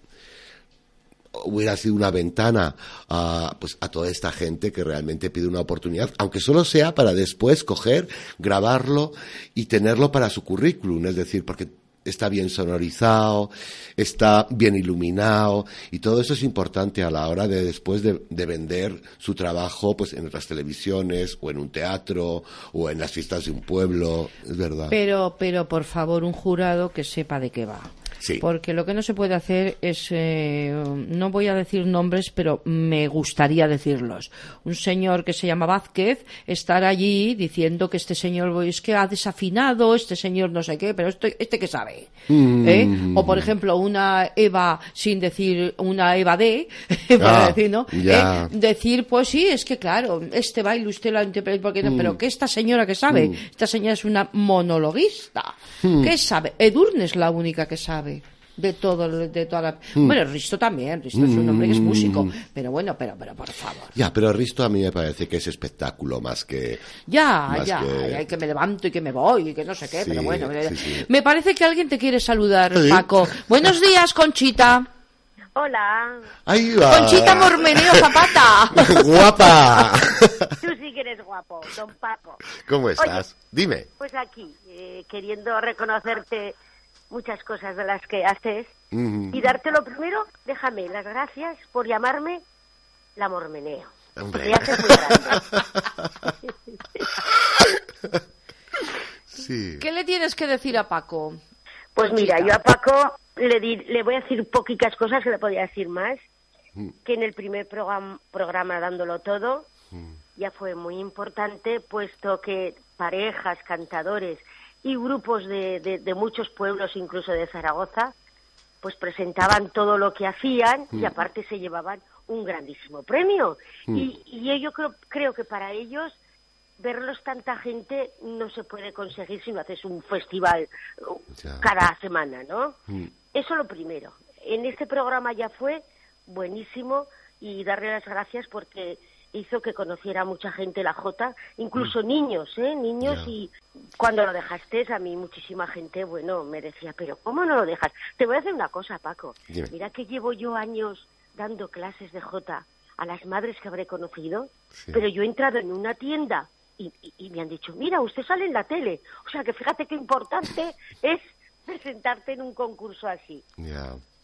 hubiera sido una ventana a, pues, a toda esta gente que realmente pide una oportunidad, aunque solo sea para después coger, grabarlo y tenerlo para su currículum, es decir, porque está bien sonorizado, está bien iluminado y todo eso es importante a la hora de después de, de, vender su trabajo pues en otras televisiones o en un teatro o en las fiestas de un pueblo, es verdad. Pero, pero por favor, un jurado que sepa de qué va. Porque lo que no se puede hacer es, eh, no voy a decir nombres, pero me gustaría decirlos. Un señor que se llama Vázquez estar allí diciendo que este señor es que ha desafinado, este señor no sé qué, pero este, este que sabe. Mm. ¿Eh? O por ejemplo, una Eva sin decir una Eva D, ah, decir, ¿no? ¿Eh? Decir, pues sí, es que claro, este baile usted lo ha interpretado, mm. pero que esta señora que sabe, mm. esta señora es una monologuista. ¿Qué sabe? Edurne es la única que sabe de todo de toda la... Mm. bueno Risto también Risto es un hombre que es músico mm. pero bueno pero pero por favor ya pero Risto a mí me parece que es espectáculo más que ya ya que... que me levanto y que me voy y que no sé qué pero bueno me parece que alguien te quiere saludar Paco buenos días Conchita Hola. Ahí va. Conchita Mormeneo Zapata. Guapa. Tú sí que eres guapo, don Paco. ¿Cómo estás? Dime. Pues aquí, eh, queriendo reconocerte muchas cosas de las que haces y darte lo primero, déjame las gracias por llamarme la mormeneo. Hombre. sí. ¿Qué le tienes que decir a Paco? Pues mira, yo a Paco le, le voy a decir poquitas cosas que le podía decir más, mm. que en el primer programa, programa dándolo todo mm. ya fue muy importante, puesto que parejas, cantadores y grupos de, de, muchos pueblos, incluso de Zaragoza, pues presentaban todo lo que hacían y mm. aparte se llevaban un grandísimo premio. Mm. Y, y, yo creo, creo que para ellos verlos tanta gente no se puede conseguir si no haces un festival cada semana, ¿no? Mm. Eso lo primero. En este programa ya fue buenísimo y darle las gracias porque hizo que conociera mucha gente la Jota, incluso mm. niños, ¿eh? Niños y cuando lo dejaste a mí muchísima gente, bueno, me decía, pero ¿cómo no lo dejas? Te voy a hacer una cosa, Paco. Mira que llevo yo años dando clases de Jota a las madres que habré conocido, pero yo he entrado en una tienda y, me han dicho, mira, usted sale en la tele. O sea, que fíjate qué importante es presentarte en un concurso así.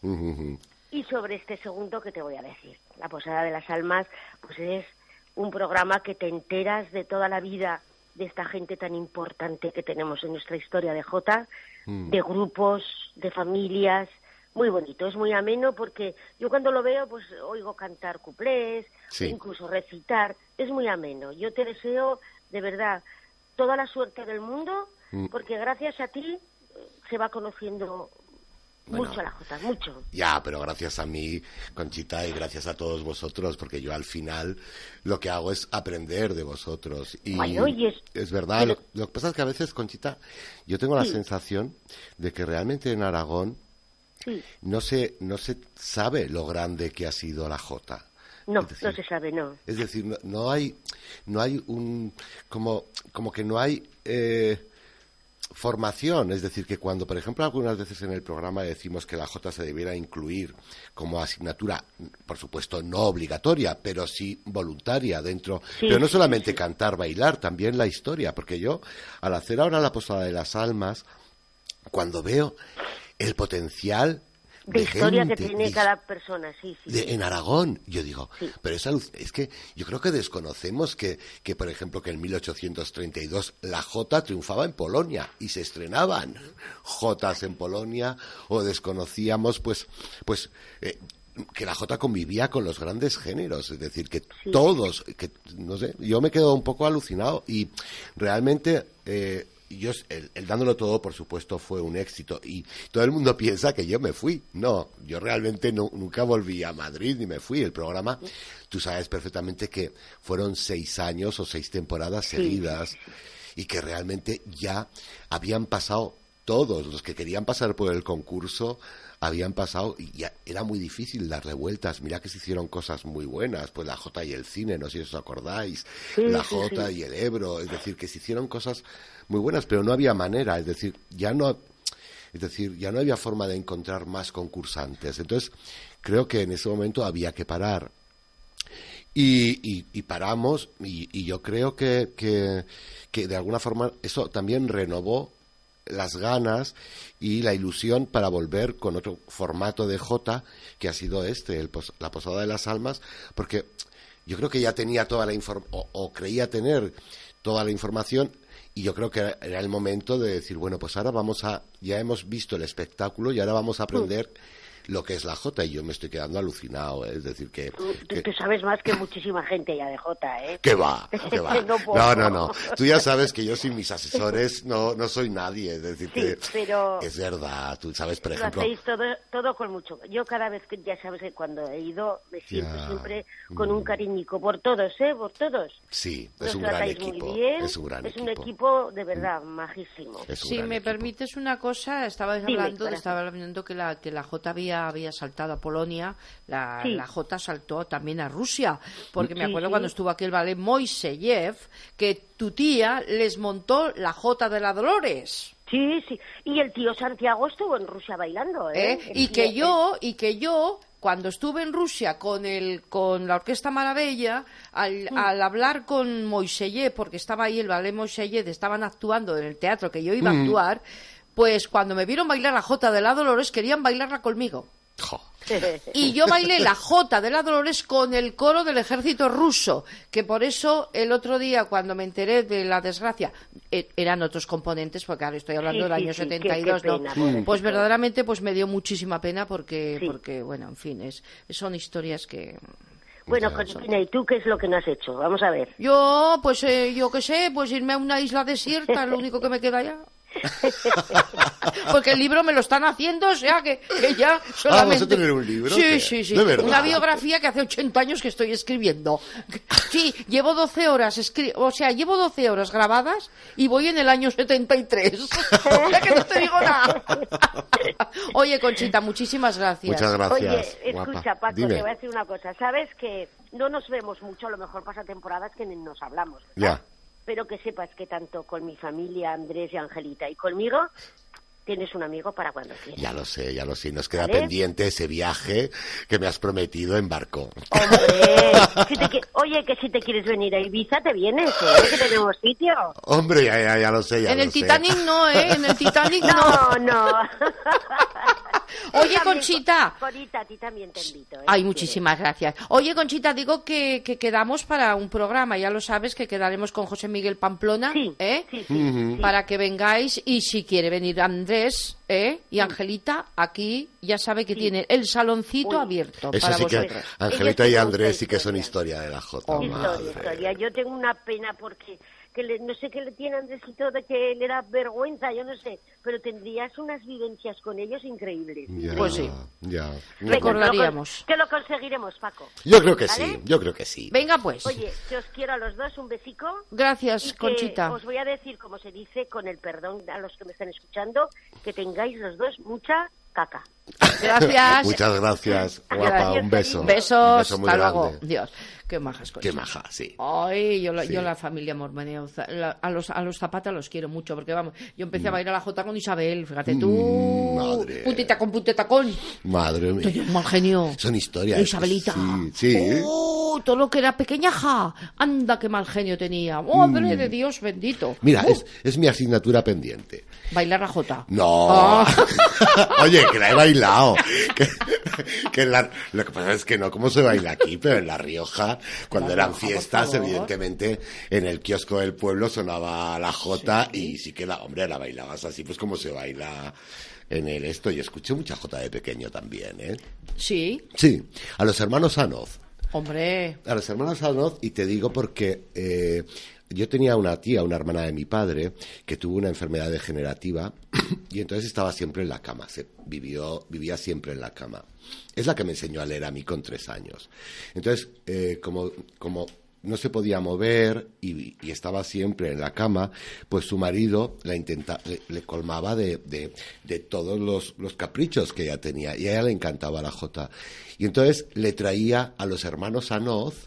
Y sobre este segundo que te voy a decir, la Posada de las Almas, pues es un programa que te enteras de toda la vida de esta gente tan importante que tenemos en nuestra historia de Jota, mm. de grupos, de familias, muy bonito, es muy ameno porque yo cuando lo veo pues oigo cantar cuplés, incluso recitar, es muy ameno. Yo te deseo de verdad toda la suerte del mundo mm. porque gracias a ti eh, se va conociendo mucho la Jota, mucho. Ya, pero gracias a mí, Conchita, y gracias a todos vosotros, porque yo al final lo que hago es aprender de vosotros. Y es, verdad, lo, que pasa es que a veces, Conchita, yo tengo la sensación de que realmente en Aragón no, se, no se sabe lo grande que ha sido la Jota. No, no se sabe, no. Es decir, no, hay, no hay un, como, como que no hay eh, formación, es decir, que cuando, por ejemplo, algunas veces en el programa decimos que la J se debiera incluir como asignatura, por supuesto, no obligatoria, pero sí voluntaria dentro, pero no solamente cantar, bailar, también la historia, porque yo, al hacer ahora la Posada de las Almas, cuando veo el potencial de, historia que tiene cada persona, sí, sí. en Aragón, yo digo, pero es, es que yo creo que desconocemos que, que, por ejemplo, que en 1832 la Jota triunfaba en Polonia y se estrenaban Jotas en Polonia, o desconocíamos, pues, pues, eh, que la Jota convivía con los grandes géneros, es decir, que todos, que no sé, yo me quedo un poco alucinado y realmente eh, yo, el, dándolo todo, por supuesto, fue un éxito. Y todo el mundo piensa que yo me fui. No, yo realmente nunca volví a Madrid ni me fui. El programa, tú sabes perfectamente que fueron seis años o seis temporadas seguidas y que realmente ya habían pasado todos los que querían pasar por el concurso habían pasado y ya era muy difícil darle vueltas. Mira que se hicieron cosas muy buenas, pues la J y el cine, no sé si os acordáis, la J y el Ebro, es decir, que se hicieron cosas muy buenas, pero no había manera, es decir, ya no es decir, ya no había forma de encontrar más concursantes. Entonces, creo que en ese momento había que parar. Y, y, paramos, y, y, yo creo que, que, que de alguna forma eso también renovó las ganas y la ilusión para volver con otro formato de J que ha sido este, la Posada de las Almas, porque yo creo que ya tenía toda la información, o, creía tener toda la información, y yo creo que era el momento de decir, bueno, pues ahora vamos a, ya hemos visto el espectáculo y ahora vamos a aprender lo que es la J y yo me estoy quedando alucinado, ¿eh? es decir que, Tú, sabes más que muchísima gente ya de J, ¿eh? Que va, que va. no, no, no, Tú ya sabes que yo sin mis asesores no, no soy nadie, es decir que pero es verdad, tú sabes, por ejemplo... Lo hacéis todo, todo con mucho... Yo cada vez que, ya sabes que cuando he ido me siento siempre con un mm. cariñico por todos, ¿eh? Por todos. Sí, es un gran equipo. es un gran es un equipo de verdad majísimo. Si me permites una cosa, estaba hablando, estaba hablando que la, que la J había había saltado a Polonia, la, J saltó también a Rusia, porque me acuerdo cuando estuvo aquí el ballet Moiseyev, que tu tía les montó la J de la Dolores. Sí, sí, y el tío Santiago estuvo en Rusia bailando, ¿eh? ¿Eh? Y que yo, y que yo, cuando estuve en Rusia con el con la Orquesta Maravilla, al, al hablar con Moiseyev, porque estaba ahí el ballet Moiseyev, estaban actuando en el teatro que yo iba a actuar, pues cuando me vieron bailar la Jota de la Dolores querían bailarla conmigo. Y yo bailé la Jota de la Dolores con el coro del ejército ruso, que por eso el otro día cuando me enteré de la desgracia, e, eran otros componentes, porque ahora estoy hablando del año 72, ¿no? pues verdaderamente pues me dio muchísima pena porque, porque bueno, en fin, es, son historias que... Bueno, Cristina, ¿y tú qué es lo que no has hecho? Vamos a ver. Yo, pues eh, yo qué sé, pues irme a una isla desierta, lo único que me queda ya. Porque el libro me lo están haciendo, o sea que, ya solamente... Ah, ¿vas a tener un libro? Sí, sí, sí. Una biografía que hace 80 años que estoy escribiendo. Sí, llevo 12 horas, escri... o sea, llevo 12 horas grabadas y voy en el año 73. o sea que no te digo nada. Oye, Conchita, muchísimas gracias. Muchas gracias. Oye, escucha, Paco, te voy a decir una cosa. Sabes que no nos vemos mucho, a lo mejor pasa temporadas que ni nos hablamos. Ya pero que sepas que tanto con mi familia, Andrés y Angelita, y conmigo, tienes un amigo para cuando quieras. Ya lo sé, ya lo sé. Nos queda pendiente ese viaje que me has prometido en barco. Hombre, oye, que si te quieres venir a Ibiza, te vienes, ¿eh? Que tenemos sitio. Hombre, ya, ya, ya lo sé, ya En el Titanic no, ¿eh? En el Titanic no. No, no. Oye, Conchita. Conchita, a ti también te invito. ¿eh? Ay, muchísimas gracias. Oye, Conchita, digo que, que, quedamos para un programa. Ya lo sabes que quedaremos con José Miguel Pamplona. ¿eh? Para que vengáis. Y si quiere venir Andrés ¿eh? y Angelita, aquí ya sabe que tiene el saloncito abierto. Eso para sí que Angelita y Andrés sí que son historia de la Jota. historia, historia. Yo tengo una pena porque que le, no sé qué le tiene Andresito de que le da vergüenza, yo no sé, pero tendrías unas vivencias con ellos increíbles. pues sí, ya. Recordaríamos. Que lo, conseguiremos, Paco. Yo creo que sí, yo creo que sí. Venga, pues. Oye, que os quiero a los dos, un besico. Gracias, Conchita. Os voy a decir, como se dice, con el perdón a los que me están escuchando, que tengáis los dos mucha caca. Gracias. Muchas gracias, guapa. Un beso. Besos. hasta luego. Dios. Qué majas Qué maja, sí. Ay, yo la, yo la familia Mormaneo, a los, a los zapatas los quiero mucho, porque vamos, yo empecé a mm. bailar la jota con Isabel, fíjate tú. Mm, madre. Puntita con punteta con. Madre mía. un mal genio. Son historias. Isabelita. Sí, sí. Oh, todo lo que era pequeñaja. Anda, qué mal genio tenía. Madre de Dios bendito. Mira, es, es mi asignatura pendiente. Bailar la jota. No. Ah. Oye, que la he bailado. que, lo que pasa es que no como se baila aquí, pero en La Rioja, cuando eran fiestas, evidentemente, en el kiosco del pueblo sonaba la jota y sí que la, hombre, la bailabas así, pues como se baila en el esto. Y escuché mucha jota de pequeño también, ¿eh? Sí. Sí, a los hermanos Anoz. Hombre. A los hermanos Anoz, y te digo porque eh, yo tenía una tía, una hermana de mi padre, que tuvo una enfermedad degenerativa y entonces estaba siempre en la cama, se vivió, vivía siempre en la cama. Es la que me enseñó a leer a mí con tres años. Entonces, eh, como, como no se podía mover y, estaba siempre en la cama, pues su marido la intenta, le, colmaba de, de, todos los, los, caprichos que ella tenía y a ella le encantaba la jota. Y entonces le traía a los hermanos Anoz,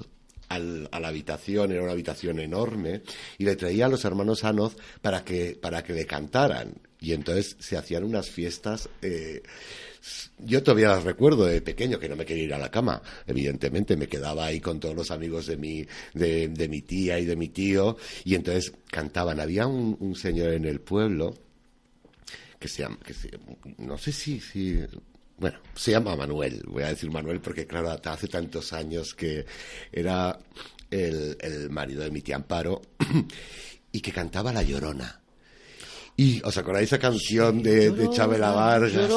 al, a la habitación, era una habitación enorme, y le traía a los hermanos Anoz para que, para que le cantaran. Y entonces se hacían unas fiestas. Eh, yo todavía las recuerdo de pequeño, que no me quería ir a la cama, evidentemente, me quedaba ahí con todos los amigos de mi, de, mi tía y de mi tío, y entonces cantaban. Había un, un señor en el pueblo que se llama, que se, no sé si, si bueno, se llama Manuel, voy a decir Manuel porque claro, hace tantos años que era el, el marido de mi tía Amparo y que cantaba La Llorona. Y os acordáis esa canción de, de Chabela Vargas.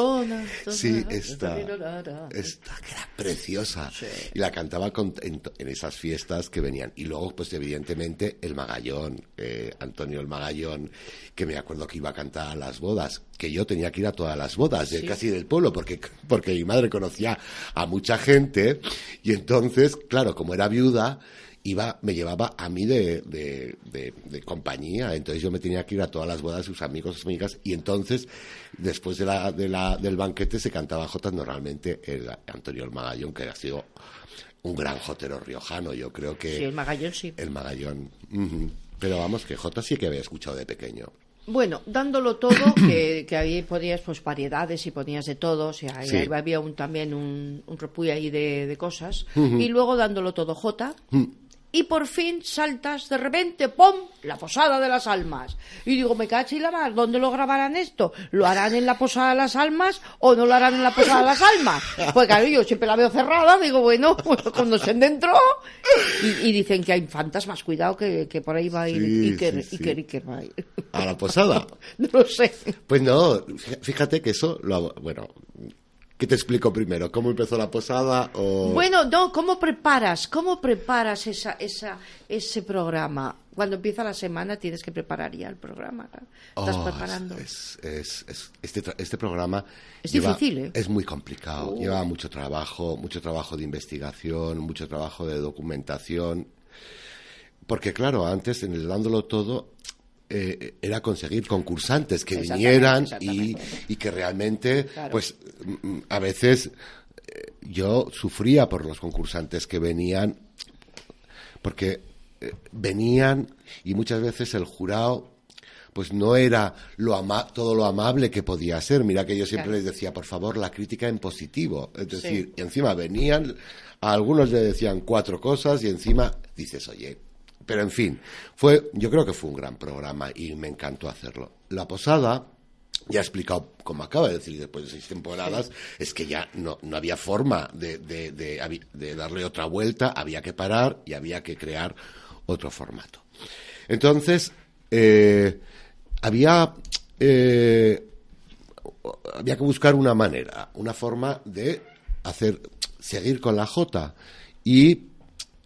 sí, esta, esta que era preciosa. Y la cantaba en, esas fiestas que venían. Y luego, pues evidentemente, el Magallón, eh, Antonio el Magallón, que me acuerdo que iba a cantar a las bodas, que yo tenía que ir a todas las bodas, de, casi del pueblo, porque, porque mi madre conocía a mucha gente. Y entonces, claro, como era viuda, iba, me llevaba a mí de, de, compañía, entonces yo me tenía que ir a todas las bodas de sus amigos, sus amigas, y entonces, después de la, de la, del banquete, se cantaba Jotas normalmente el Antonio el Magallón, que ha sido un gran jotero riojano, yo creo que... Sí, el Magallón sí. El Magallón. Pero vamos, que Jota sí que había escuchado de pequeño. Bueno, dándolo todo, que, que ahí ponías pues variedades y ponías de todo, o sea, ahí, había un, también un, un ahí de, de cosas, y luego dándolo todo J, y por fin saltas de repente, ¡pum! La Posada de las Almas. Y digo, me cacho y la mar, ¿dónde lo grabarán esto? ¿Lo harán en la Posada de las Almas o no lo harán en la Posada de las Almas? Pues claro, yo siempre la veo cerrada, digo, bueno, pues cuando se dentro. Y, dicen que hay fantasmas, cuidado que, que por ahí va a ir Iker, Iker, va a ir. ¿A la Posada? no lo sé. Pues no, fíjate que eso, lo, bueno, ¿Qué te explico primero? ¿Cómo empezó la posada? O... Bueno, no, ¿cómo preparas? ¿Cómo preparas esa, esa, ese programa? Cuando empieza la semana tienes que preparar ya el programa. ¿Estás oh, preparando? Es, es, este, este programa es difícil, ¿eh? Es muy complicado. Oh. Lleva mucho trabajo, mucho trabajo de investigación, mucho trabajo de documentación. Porque claro, antes en el dándolo todo eh, era conseguir concursantes que vinieran y, y, que realmente, pues mm, a veces eh, yo sufría por los concursantes que venían, porque eh, venían y muchas veces el jurado pues no era lo ama todo lo amable que podía ser. Mira que yo siempre les decía, por favor, la crítica en positivo. Es decir, y encima venían, a algunos le decían cuatro cosas y encima dices, oye, pero en fin, fue, yo creo que fue un gran programa y me encantó hacerlo. La posada ya he explicado como acaba de decir, después de seis temporadas, es que ya no, no había forma de, de, de, darle otra vuelta, había que parar y había que crear otro formato. Entonces, eh, había, eh, había que buscar una manera, una forma de hacer, seguir con la J y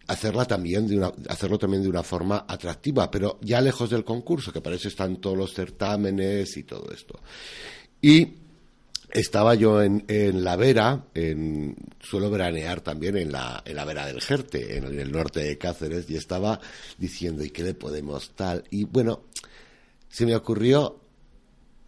hacerla también de una, hacerlo también de una forma atractiva, pero ya lejos del concurso, que para eso están todos los certámenes y todo esto. Y estaba yo en, en La Vera, en, suelo veranear también en la, en la Vera del Jerte, en el norte de Cáceres, y estaba diciendo, ¿y qué le podemos tal? Y bueno, se me ocurrió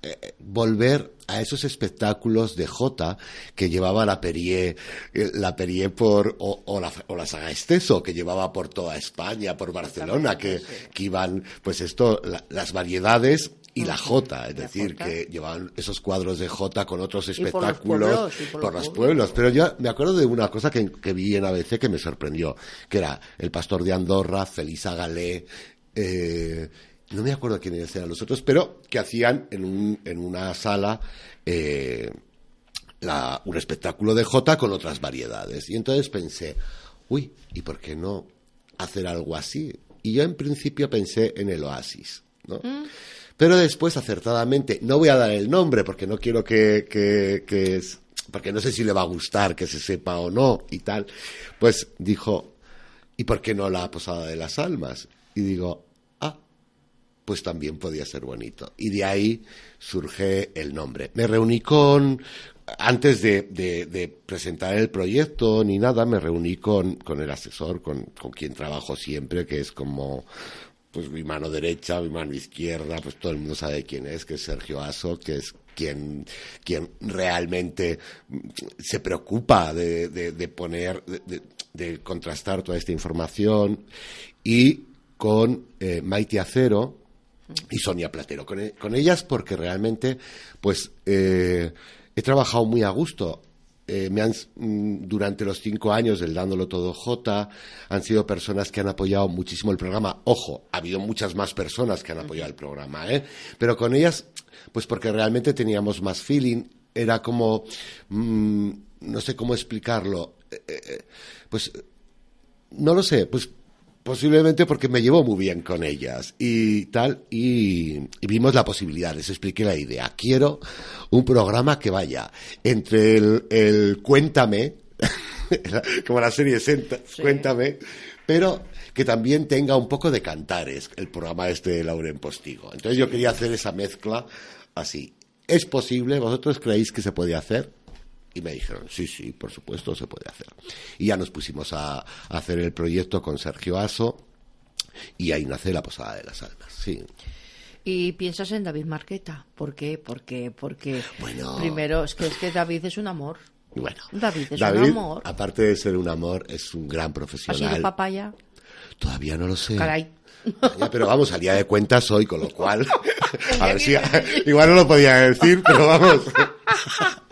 eh, volver a esos espectáculos de Jota que llevaba la Perie, eh, la Perie por, o, la, o la saga Esteso, que llevaba por toda España, por Barcelona, que, que iban, pues esto, las variedades y la Jota, es decir, que llevaban esos cuadros de Jota con otros espectáculos por los, pueblos, Pero yo me acuerdo de una cosa que, que, vi en ABC que me sorprendió, que era El Pastor de Andorra, Felisa Galé, eh, no me acuerdo quiénes eran los otros, pero que hacían en, un, en una sala eh, un espectáculo de Jota con otras variedades. Y entonces pensé, uy, ¿y por qué no hacer algo así? Y yo en principio pensé en el Oasis, ¿no? Mm. Pero después, acertadamente, no voy a dar el nombre porque no quiero que, que, que porque no sé si le va a gustar que se sepa o no y tal, pues dijo, ¿y por qué no la Posada de las Almas? Y digo, pues también podía ser bonito. Y de ahí surge el nombre. Me reuní con, antes de, presentar el proyecto ni nada, me reuní con, con el asesor, con, con quien trabajo siempre, que es como pues mi mano derecha, mi mano izquierda, pues todo el mundo sabe quién es, que es Sergio Aso, que es quien, quien realmente se preocupa de, de, poner, de, contrastar toda esta información, y con eh, Acero, y Sonia Platero. Con, e, con ellas porque realmente, pues, eh, he trabajado muy a gusto. Eh, me han, mm, durante los cinco años del Dándolo Todo J, han sido personas que han apoyado muchísimo el programa. Ojo, ha habido muchas más personas que han apoyado el programa, ¿eh? Pero con ellas, pues porque realmente teníamos más feeling, era como, mm, no sé cómo explicarlo, eh, pues, no lo sé, pues Posiblemente porque me llevo muy bien con ellas y tal, y, vimos la posibilidad, les expliqué la idea. Quiero un programa que vaya entre el, Cuéntame, como la serie Cuéntame, pero que también tenga un poco de cantares, el programa este de Lauren Postigo. Entonces yo quería hacer esa mezcla así. ¿Es posible? ¿Vosotros creéis que se puede hacer? Y me dijeron, sí, sí, por supuesto, se puede hacer. Y ya nos pusimos a, hacer el proyecto con Sergio Aso y ahí nace la Posada de las Almas, sí. Y piensas en David Marqueta. ¿Por qué? Porque, porque bueno, primero es que, es que David es un amor. Bueno, David es un amor. Aparte de ser un amor, es un gran profesional. ¿Ha sido papaya? Todavía no lo sé. Caray. Pero vamos, al día de cuentas hoy, con lo cual, a ver si, igual no lo podía decir, pero vamos.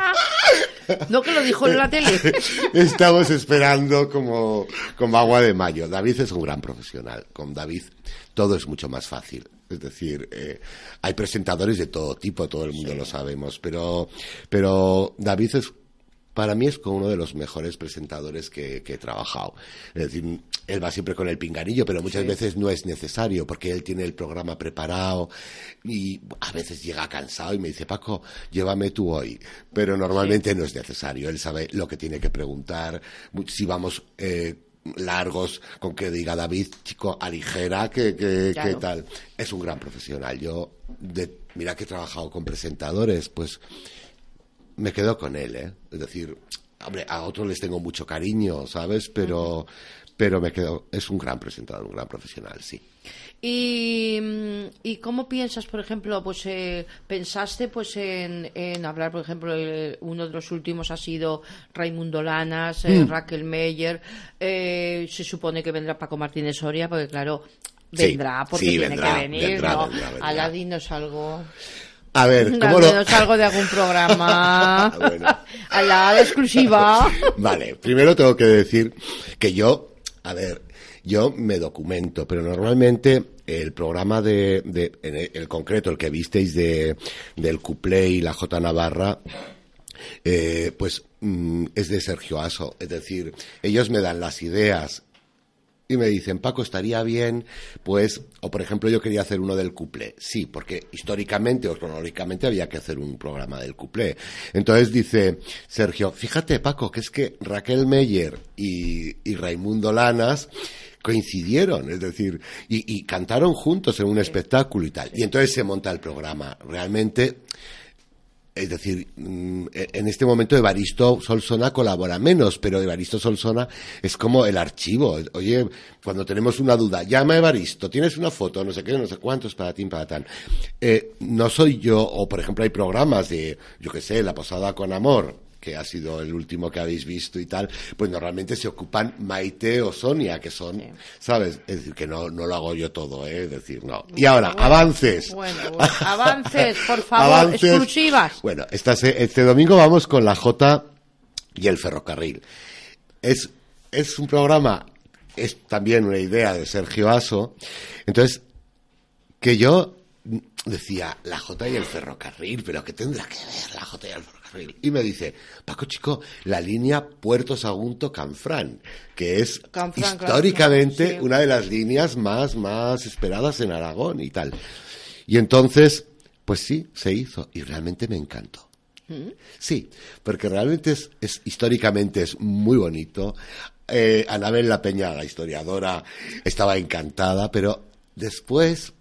No que lo dijo en la tele. Estamos esperando como, como agua de mayo. David es un gran profesional. Con David todo es mucho más fácil. Es decir, eh, hay presentadores de todo tipo, todo el mundo lo sabemos, pero, pero David es para mí es como uno de los mejores presentadores que, he trabajado. Es decir, él va siempre con el pinganillo, pero muchas veces no es necesario porque él tiene el programa preparado y a veces llega cansado y me dice, Paco, llévame tú hoy. Pero normalmente no es necesario. Él sabe lo que tiene que preguntar. Si vamos eh, largos con que diga David, chico, aligera, que, que, tal. Es un gran profesional. Yo, de, mira que he trabajado con presentadores, pues me quedo con él, ¿eh? Es decir, hombre, a otros les tengo mucho cariño, ¿sabes? Pero, pero me quedo, es un gran presentador, un gran profesional, sí. Y, mm, y cómo piensas, por ejemplo, pues eh, pensaste pues en, en, hablar, por ejemplo, uno de los últimos ha sido Raimundo Lanas, eh, mm. Raquel Meyer, eh, se supone que vendrá Paco Martínez Soria, porque claro, vendrá porque tiene que venir, ¿no? Vendrá, algo. A ver, ¿cómo lo...? algo de algún programa. A la exclusiva. Vale, primero tengo que decir que yo, a ver, yo me documento, pero normalmente el programa de, de en el, concreto, el que visteis de, del Cuplé y la J Navarra, eh, pues mm, es de Sergio Aso. Es decir, ellos me dan las ideas y me dicen, Paco, estaría bien, pues, o por ejemplo, yo quería hacer uno del cuplé. Sí, porque históricamente o cronológicamente había que hacer un programa del cuplé. Entonces dice Sergio, fíjate, Paco, que es que Raquel Meyer y, y Raimundo Lanas coincidieron, es decir, y, y cantaron juntos en un espectáculo y tal. Y entonces se monta el programa. Realmente es decir, mm, en este momento Evaristo Solsona colabora menos, pero Evaristo Solsona es como el archivo. Oye, cuando tenemos una duda, llama a Evaristo, tienes una foto, no sé qué, no sé cuántos, para ti, para tan. Eh, no soy yo, o por ejemplo hay programas de, yo qué sé, La Posada con Amor, que ha sido el último que habéis visto y tal, pues normalmente se ocupan Maite o Sonia, que son, ¿sabes? Es decir, que no, no lo hago yo todo, ¿eh? Es decir, no. Y ahora, avances. Bueno, avances, por favor, exclusivas. Bueno, este domingo vamos con la J y el ferrocarril. Es, es un programa, es también una idea de Sergio Aso, entonces, que yo decía, la J y el ferrocarril, pero ¿qué tendrá que ver la J y el ferrocarril? Y me dice, Paco Chico, la línea Puerto Sagunto Canfrán, que es históricamente una de las líneas más, más esperadas en Aragón y tal. Y entonces, pues sí, se hizo y realmente me encantó. ¿Mm? Sí, porque realmente es, es, históricamente es muy bonito. Eh, Anabel La Peña, la historiadora, estaba encantada, pero después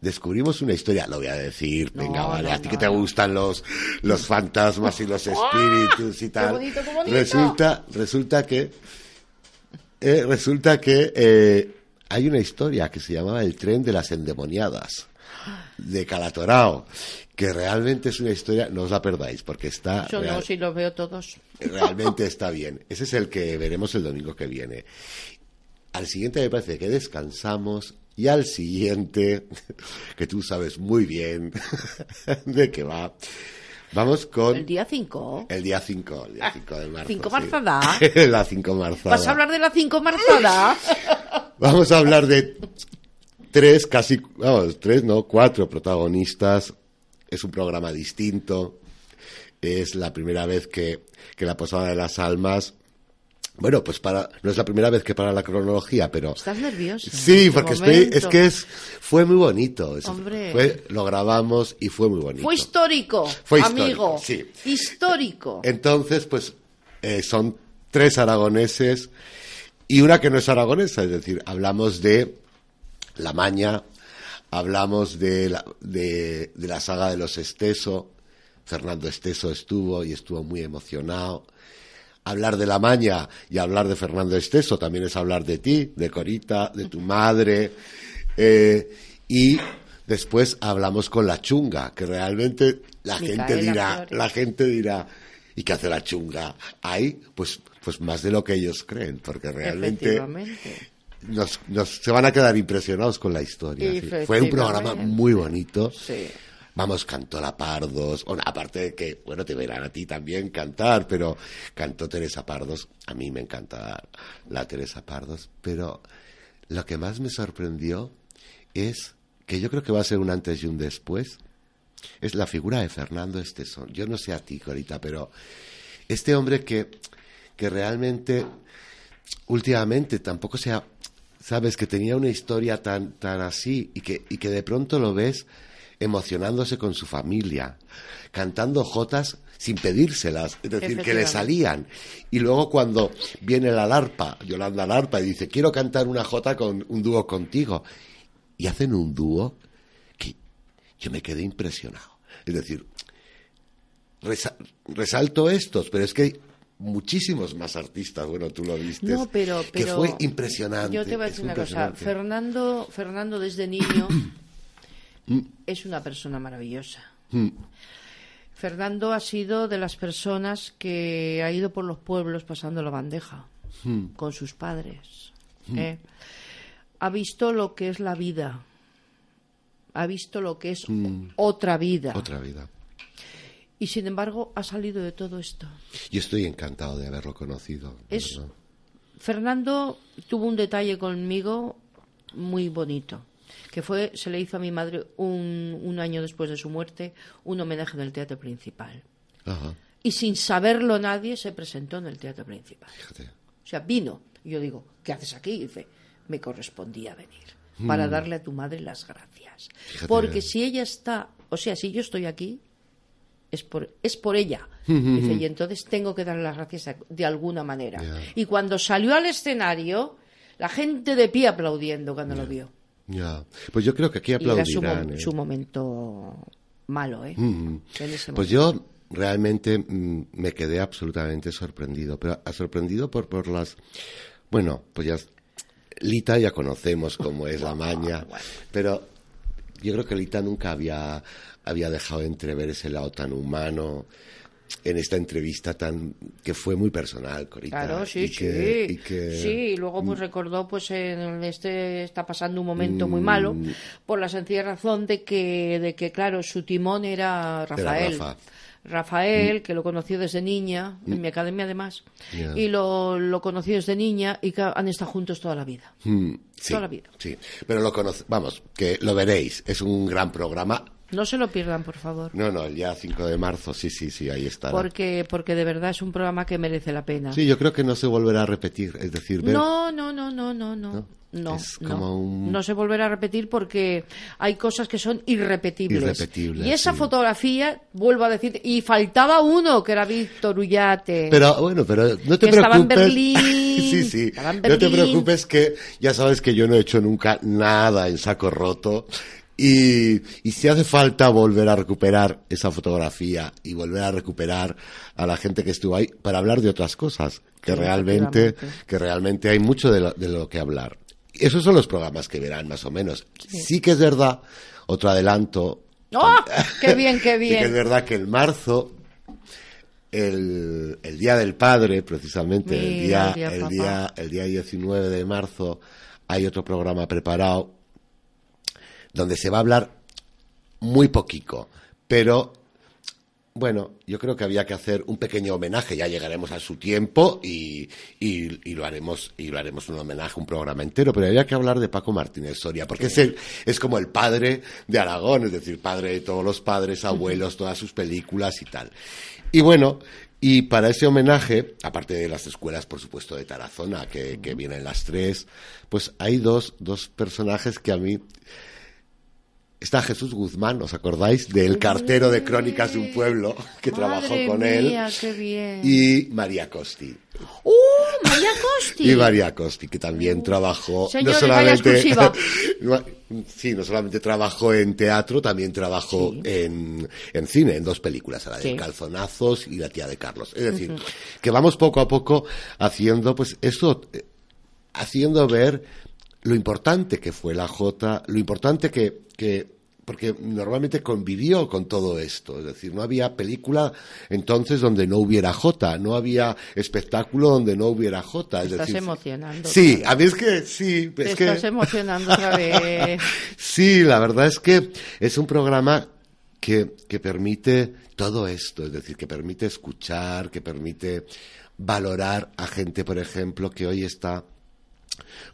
descubrimos una historia, lo voy a decir, venga, vale, a ti que te gustan los, los fantasmas y los espíritus y tal. Resulta, resulta que, eh, resulta que eh, hay una historia que se llamaba El tren de las endemoniadas de Calatorao, que realmente es una historia, no os la perdáis, porque está... Yo no, si los veo todos. Realmente está bien. Ese es el que veremos el domingo que viene. Al siguiente me parece que descansamos y al siguiente, que tú sabes muy bien de qué va. Vamos con... El día 5. El día 5, el día 5 de marzo. 5 marzada. la 5 marzada. ¿Vas a hablar de la 5 marzada? Vamos a hablar de tres, casi, vamos, tres, no, cuatro protagonistas. Es un programa distinto. Es la primera vez que, que la Posada de las Almas bueno, pues para no es la primera vez que para la cronología, pero estás nervioso. Sí, este porque estoy, es que es fue muy bonito. Hombre. Fue, lo grabamos y fue muy bonito. Fue histórico, fue amigo. sí. Histórico. Entonces, pues eh, son tres aragoneses y una que no es aragonesa, es decir, hablamos de La Maña, hablamos de la, de, de la saga de los Esteso. Fernando Esteso estuvo y estuvo muy emocionado hablar de la maña y hablar de Fernando Esteso también es hablar de ti, de Corita, de tu madre. Eh, y después hablamos con la chunga, que realmente la gente dirá, la gente dirá, ¿y qué hace la chunga? Ahí, pues, pues más de lo que ellos creen, porque realmente nos, se van a quedar impresionados con la historia. Fue un programa muy bonito. Sí vamos, cantó la Pardos, aparte de que, bueno, te verán a ti también cantar, pero cantó Teresa Pardos, a mí me encanta la Teresa Pardos, pero lo que más me sorprendió es que yo creo que va a ser un antes y un después, es la figura de Fernando Esteson. Yo no sé a ti, Corita, pero este hombre que, que realmente últimamente tampoco sea, sabes, que tenía una historia tan, tan así y que, y que de pronto lo ves emocionándose con su familia, cantando jotas sin pedírselas, es decir, que le salían. Y luego cuando viene la larpa, Yolanda Larpa, y dice, quiero cantar una jota con un dúo contigo, y hacen un dúo que yo me quedé impresionado. Es decir, resalto estos, pero es que hay muchísimos más artistas, bueno, tú lo viste, no, pero, que fue impresionante. Yo te voy a decir una cosa, Fernando, Fernando desde niño Mm. es una persona maravillosa. Mm. Fernando ha sido de las personas que ha ido por los pueblos pasando la bandeja mm. con sus padres. ¿eh? Ha visto lo que es la vida. Ha visto lo que es otra vida. Otra vida. Y sin embargo ha salido de todo esto. Yo estoy encantado de haberlo conocido. Es Fernando tuvo un detalle conmigo muy bonito, que fue, se le hizo a mi madre un, un año después de su muerte, un homenaje en el teatro principal. Y sin saberlo nadie se presentó en el teatro principal. O sea, vino. Y yo digo, ¿qué haces aquí? Y dice, me correspondía venir para mm. darle a tu madre las gracias. Porque si ella está, o sea, si yo estoy aquí, es por, es por ella. Dice, y entonces tengo que darle las gracias de alguna manera. Y cuando salió al escenario, la gente de pie aplaudiendo cuando lo vio. Ya, pues yo creo que aquí aplaudirán. era su, ¿eh? momento malo, ¿eh? pues yo realmente mm, me quedé absolutamente sorprendido, pero sorprendido por, por las... Bueno, pues ya... Lita ya conocemos cómo es la maña, pero yo creo que Lita nunca había, había dejado entrever ese lado tan humano en esta entrevista tan que fue muy personal Corita claro sí sí sí luego pues recordó pues en este está pasando un momento muy malo mm. por la sencilla razón de que de que claro su timón era Rafael Rafael, mm. que lo conoció desde niña, en mm. mi academia además, y lo, lo conoció desde niña y que han estado juntos toda la vida. Mm, toda la vida. Sí, pero lo conoce, vamos, que lo veréis, es un gran programa. No se lo pierdan, por favor. No, no, el día 5 de marzo, sí, sí, sí, ahí está. Porque, porque de verdad es un programa que merece la pena. Sí, yo creo que no se volverá a repetir, es decir, No, no, no, no, no, no. No, no, se volverá a repetir porque hay cosas que son irrepetibles. y esa fotografía, vuelvo a decir, y faltaba uno que era Víctor Ullate. Pero bueno, pero no te preocupes. Estaba en Berlín. sí, sí. No te preocupes que ya sabes que yo no he hecho nunca nada en saco roto. Y, y, si hace falta volver a recuperar esa fotografía y volver a recuperar a la gente que estuvo ahí para hablar de otras cosas, que realmente, que realmente hay mucho de de lo que hablar esos son los programas que verán más o menos. Sí, que es verdad, otro adelanto. ¡Oh! ¡Qué bien, qué bien! sí que es verdad que en marzo, el, el Día del Padre, precisamente, el, día, el, día, el día 19 de marzo, hay otro programa preparado donde se va a hablar muy poquito, pero bueno, yo creo que había que hacer un pequeño homenaje, ya llegaremos a su tiempo y, y, lo haremos y lo haremos un homenaje, un programa entero, pero había que hablar de Paco Martínez Soria, porque es, es como el padre de Aragón, es decir, padre de todos los padres, abuelos, todas sus películas y tal. Y bueno, y para ese homenaje, aparte de las escuelas, por supuesto, de Tarazona, que, que vienen las tres, pues hay dos, dos personajes que a mí Está Jesús Guzmán, ¿os acordáis? Del cartero de Crónicas de un Pueblo que trabajó con él. Y María Costi. ¡Uh! María Costi. y María Costi, que también trabajó. no solamente. sí, no solamente trabajó en teatro, también trabajó en, en, cine, en dos películas, la de Calzonazos y La tía de Carlos. Es decir, que vamos poco a poco haciendo, pues, eso, eh, haciendo ver lo importante que fue la J, lo importante que, que porque normalmente convivió con todo esto, es decir, no había película entonces donde no hubiera J, no había espectáculo donde no hubiera J. Es estás emocionando. Sí, a mí es que sí. Te estás emocionando otra vez. sí, la verdad es que es un programa que, que permite todo esto, es decir, que permite escuchar, que permite valorar a gente, por ejemplo, que hoy está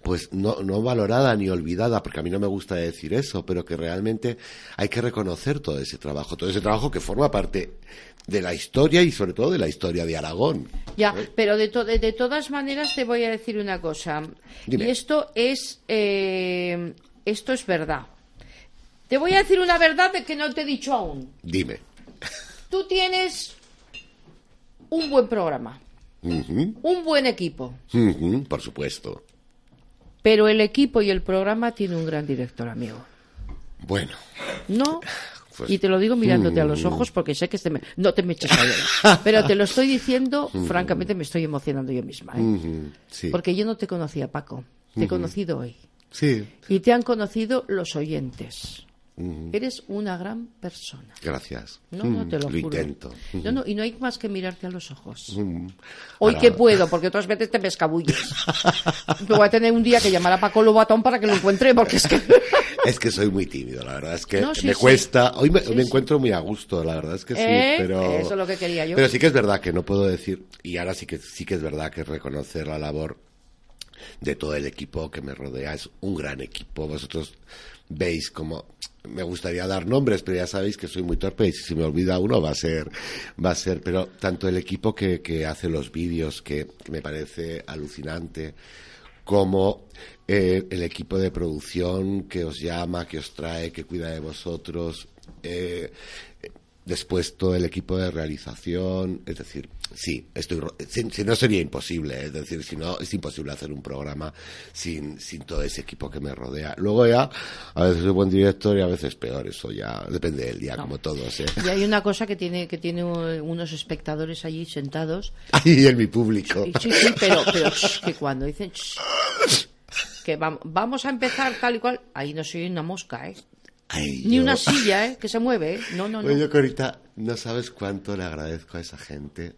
pues no, no valorada ni olvidada, porque a mí no me gusta decir eso, pero que realmente hay que reconocer todo ese trabajo, todo ese trabajo que forma parte de la historia y sobre todo de la historia de Aragón. Ya, ¿Eh? pero de, de, todas maneras te voy a decir una cosa. Y esto es, eh, esto es verdad. Te voy a decir una verdad de que no te he dicho aún. Dime. Tú tienes un buen programa. Un buen equipo. por supuesto. Pero el equipo y el programa tiene un gran director, amigo. Bueno. No. Pues y te lo digo mirándote a los mm. ojos porque sé que no te me eches a Pero te lo estoy diciendo, mm. francamente me estoy emocionando yo misma. ¿eh? Sí. Porque yo no te conocía, Paco. Te he conocido hoy. Sí. Y te han conocido los oyentes. Eres una gran persona. Gracias. No, no te lo, lo intento. No, no, y no hay más que mirarte a los ojos. Hoy que puedo, porque otras veces te me escabulles. voy a tener un día que llamar a Paco Lobatón para que lo encuentre, porque es que... es que soy muy tímido, la verdad es que me cuesta. Hoy me, encuentro muy a gusto, la verdad es que sí, ¿Eh? pero... Eso es lo que quería yo. Pero sí que es verdad que no puedo decir, y ahora sí que, sí que es verdad que reconocer la labor de todo el equipo que me rodea. Es un gran equipo. Vosotros veis como me gustaría dar nombres, pero ya sabéis que soy muy torpe y si me olvida uno va a ser, va a ser, pero tanto el equipo que, que hace los vídeos, que, me parece alucinante, como eh, el equipo de producción que os llama, que os trae, que cuida de vosotros, eh, después todo el equipo de realización, es decir, sí, estoy, si, no sería imposible, es decir, si no es imposible hacer un programa sin, sin todo ese equipo que me rodea. Luego ya, a veces soy buen director y a veces peor, eso ya depende del día, como todos. ¿eh? Y hay una cosa que tiene, que tiene unos espectadores allí sentados. Ahí en mi público. Sí, sí, pero, pero que cuando dicen que vamos a empezar tal y cual, ahí no soy una mosca, ¿eh? Ni una silla, ¿eh? Que se mueve, ¿eh? No, no, no. Oye, Corita, no sabes cuánto le agradezco a esa gente.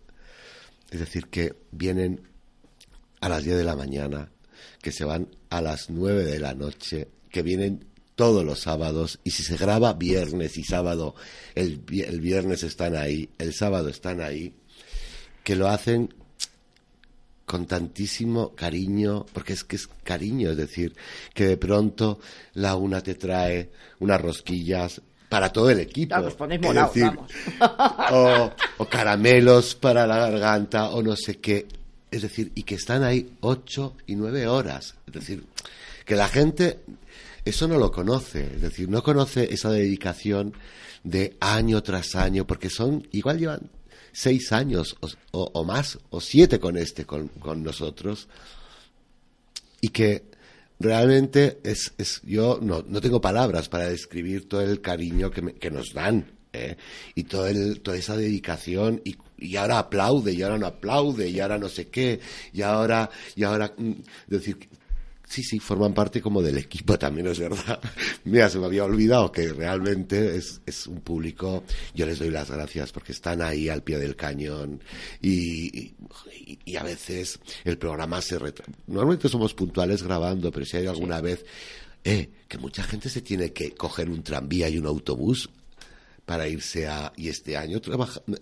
Es decir, que vienen a las 10 de la mañana, que se van a las 9 de la noche, que vienen todos los sábados y si se graba viernes y sábado, el, el viernes están ahí, el sábado están ahí, que lo hacen con tantísimo cariño, porque es que es cariño, es decir, que de pronto la una te trae unas rosquillas para todo el equipo. o, o, caramelos para la garganta, o no sé qué. Es decir, y que están ahí ocho y nueve horas. Es decir, que la gente eso no lo conoce. Es decir, no conoce esa dedicación de año tras año, porque son, igual llevan seis años o, más, o siete con este, con, nosotros, y que realmente es, es yo no, no, tengo palabras para describir todo el cariño que, que nos dan. ¿eh? Y todo el, toda esa dedicación y, y ahora aplaude y ahora no aplaude y ahora no sé qué y ahora y ahora mm, decir Sí, sí, forman parte como del equipo también, es verdad. Mira, se me había olvidado que realmente es, es un público, yo les doy las gracias porque están ahí al pie del cañón y, y, a veces el programa se retrasa. Normalmente somos puntuales grabando, pero si hay alguna vez eh, que mucha gente se tiene que coger un tranvía y un autobús para irse a... Y este año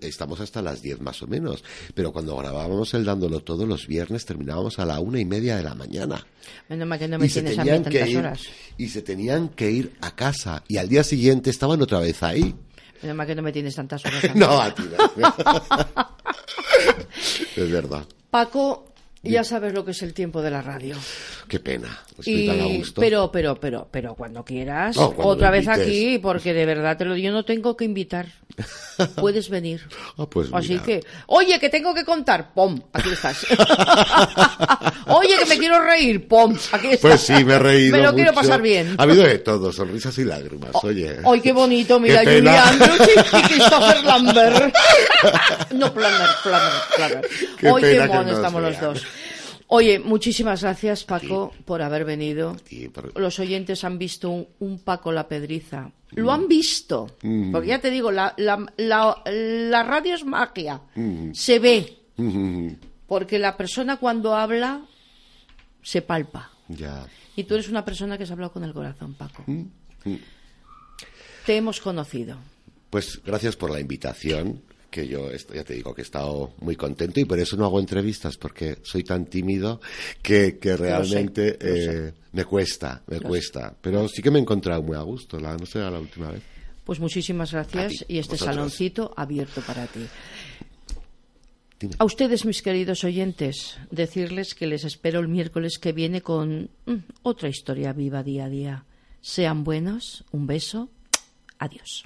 estamos hasta las 10 más o menos, pero cuando grabábamos el Dándolo Todo los viernes terminábamos a la una y media de la mañana. y se tenían que ir, Y se tenían que ir a casa y al día siguiente estaban otra vez ahí. Menos mal que no me tienes tantas horas. no, a ti no. es verdad. Paco, ya sabes lo que es el tiempo de la radio. Qué pena. Estoy tan a gusto. Pero, pero, pero, pero cuando quieras, otra vez aquí, porque de verdad te lo yo no tengo que invitar. Puedes venir. Ah, pues Así que, oye, que tengo que contar, pom, aquí estás. oye, que me quiero reír, pom, aquí estás. Pues sí, me he reído. me lo quiero pasar bien. Ha habido de todo, sonrisas y lágrimas, oye. Ay, qué bonito, mira, Julia Andrews y, Christopher Lambert. no, Planner, Planner, Planner. Hoy qué mono estamos los dos. Oye, muchísimas gracias Paco por haber venido. Los oyentes han visto un, Paco La Pedriza. Lo han visto. Mm. Porque ya te digo, la, la, radio es magia. Mm. Se ve. Mm. Porque la persona cuando habla se palpa. Y tú eres una persona que se ha hablado con el corazón, Paco. Te hemos conocido. Pues gracias por la invitación que yo ya te digo que he estado muy contento y por eso no hago entrevistas porque soy tan tímido que, que realmente eh, me cuesta, me cuesta. Pero sí que me he encontrado muy a gusto, la, no será la última vez. Pues muchísimas gracias y este saloncito abierto para ti. A ustedes, mis queridos oyentes, decirles que les espero el miércoles que viene con mm, otra historia viva día a día. Sean buenos, un beso, adiós.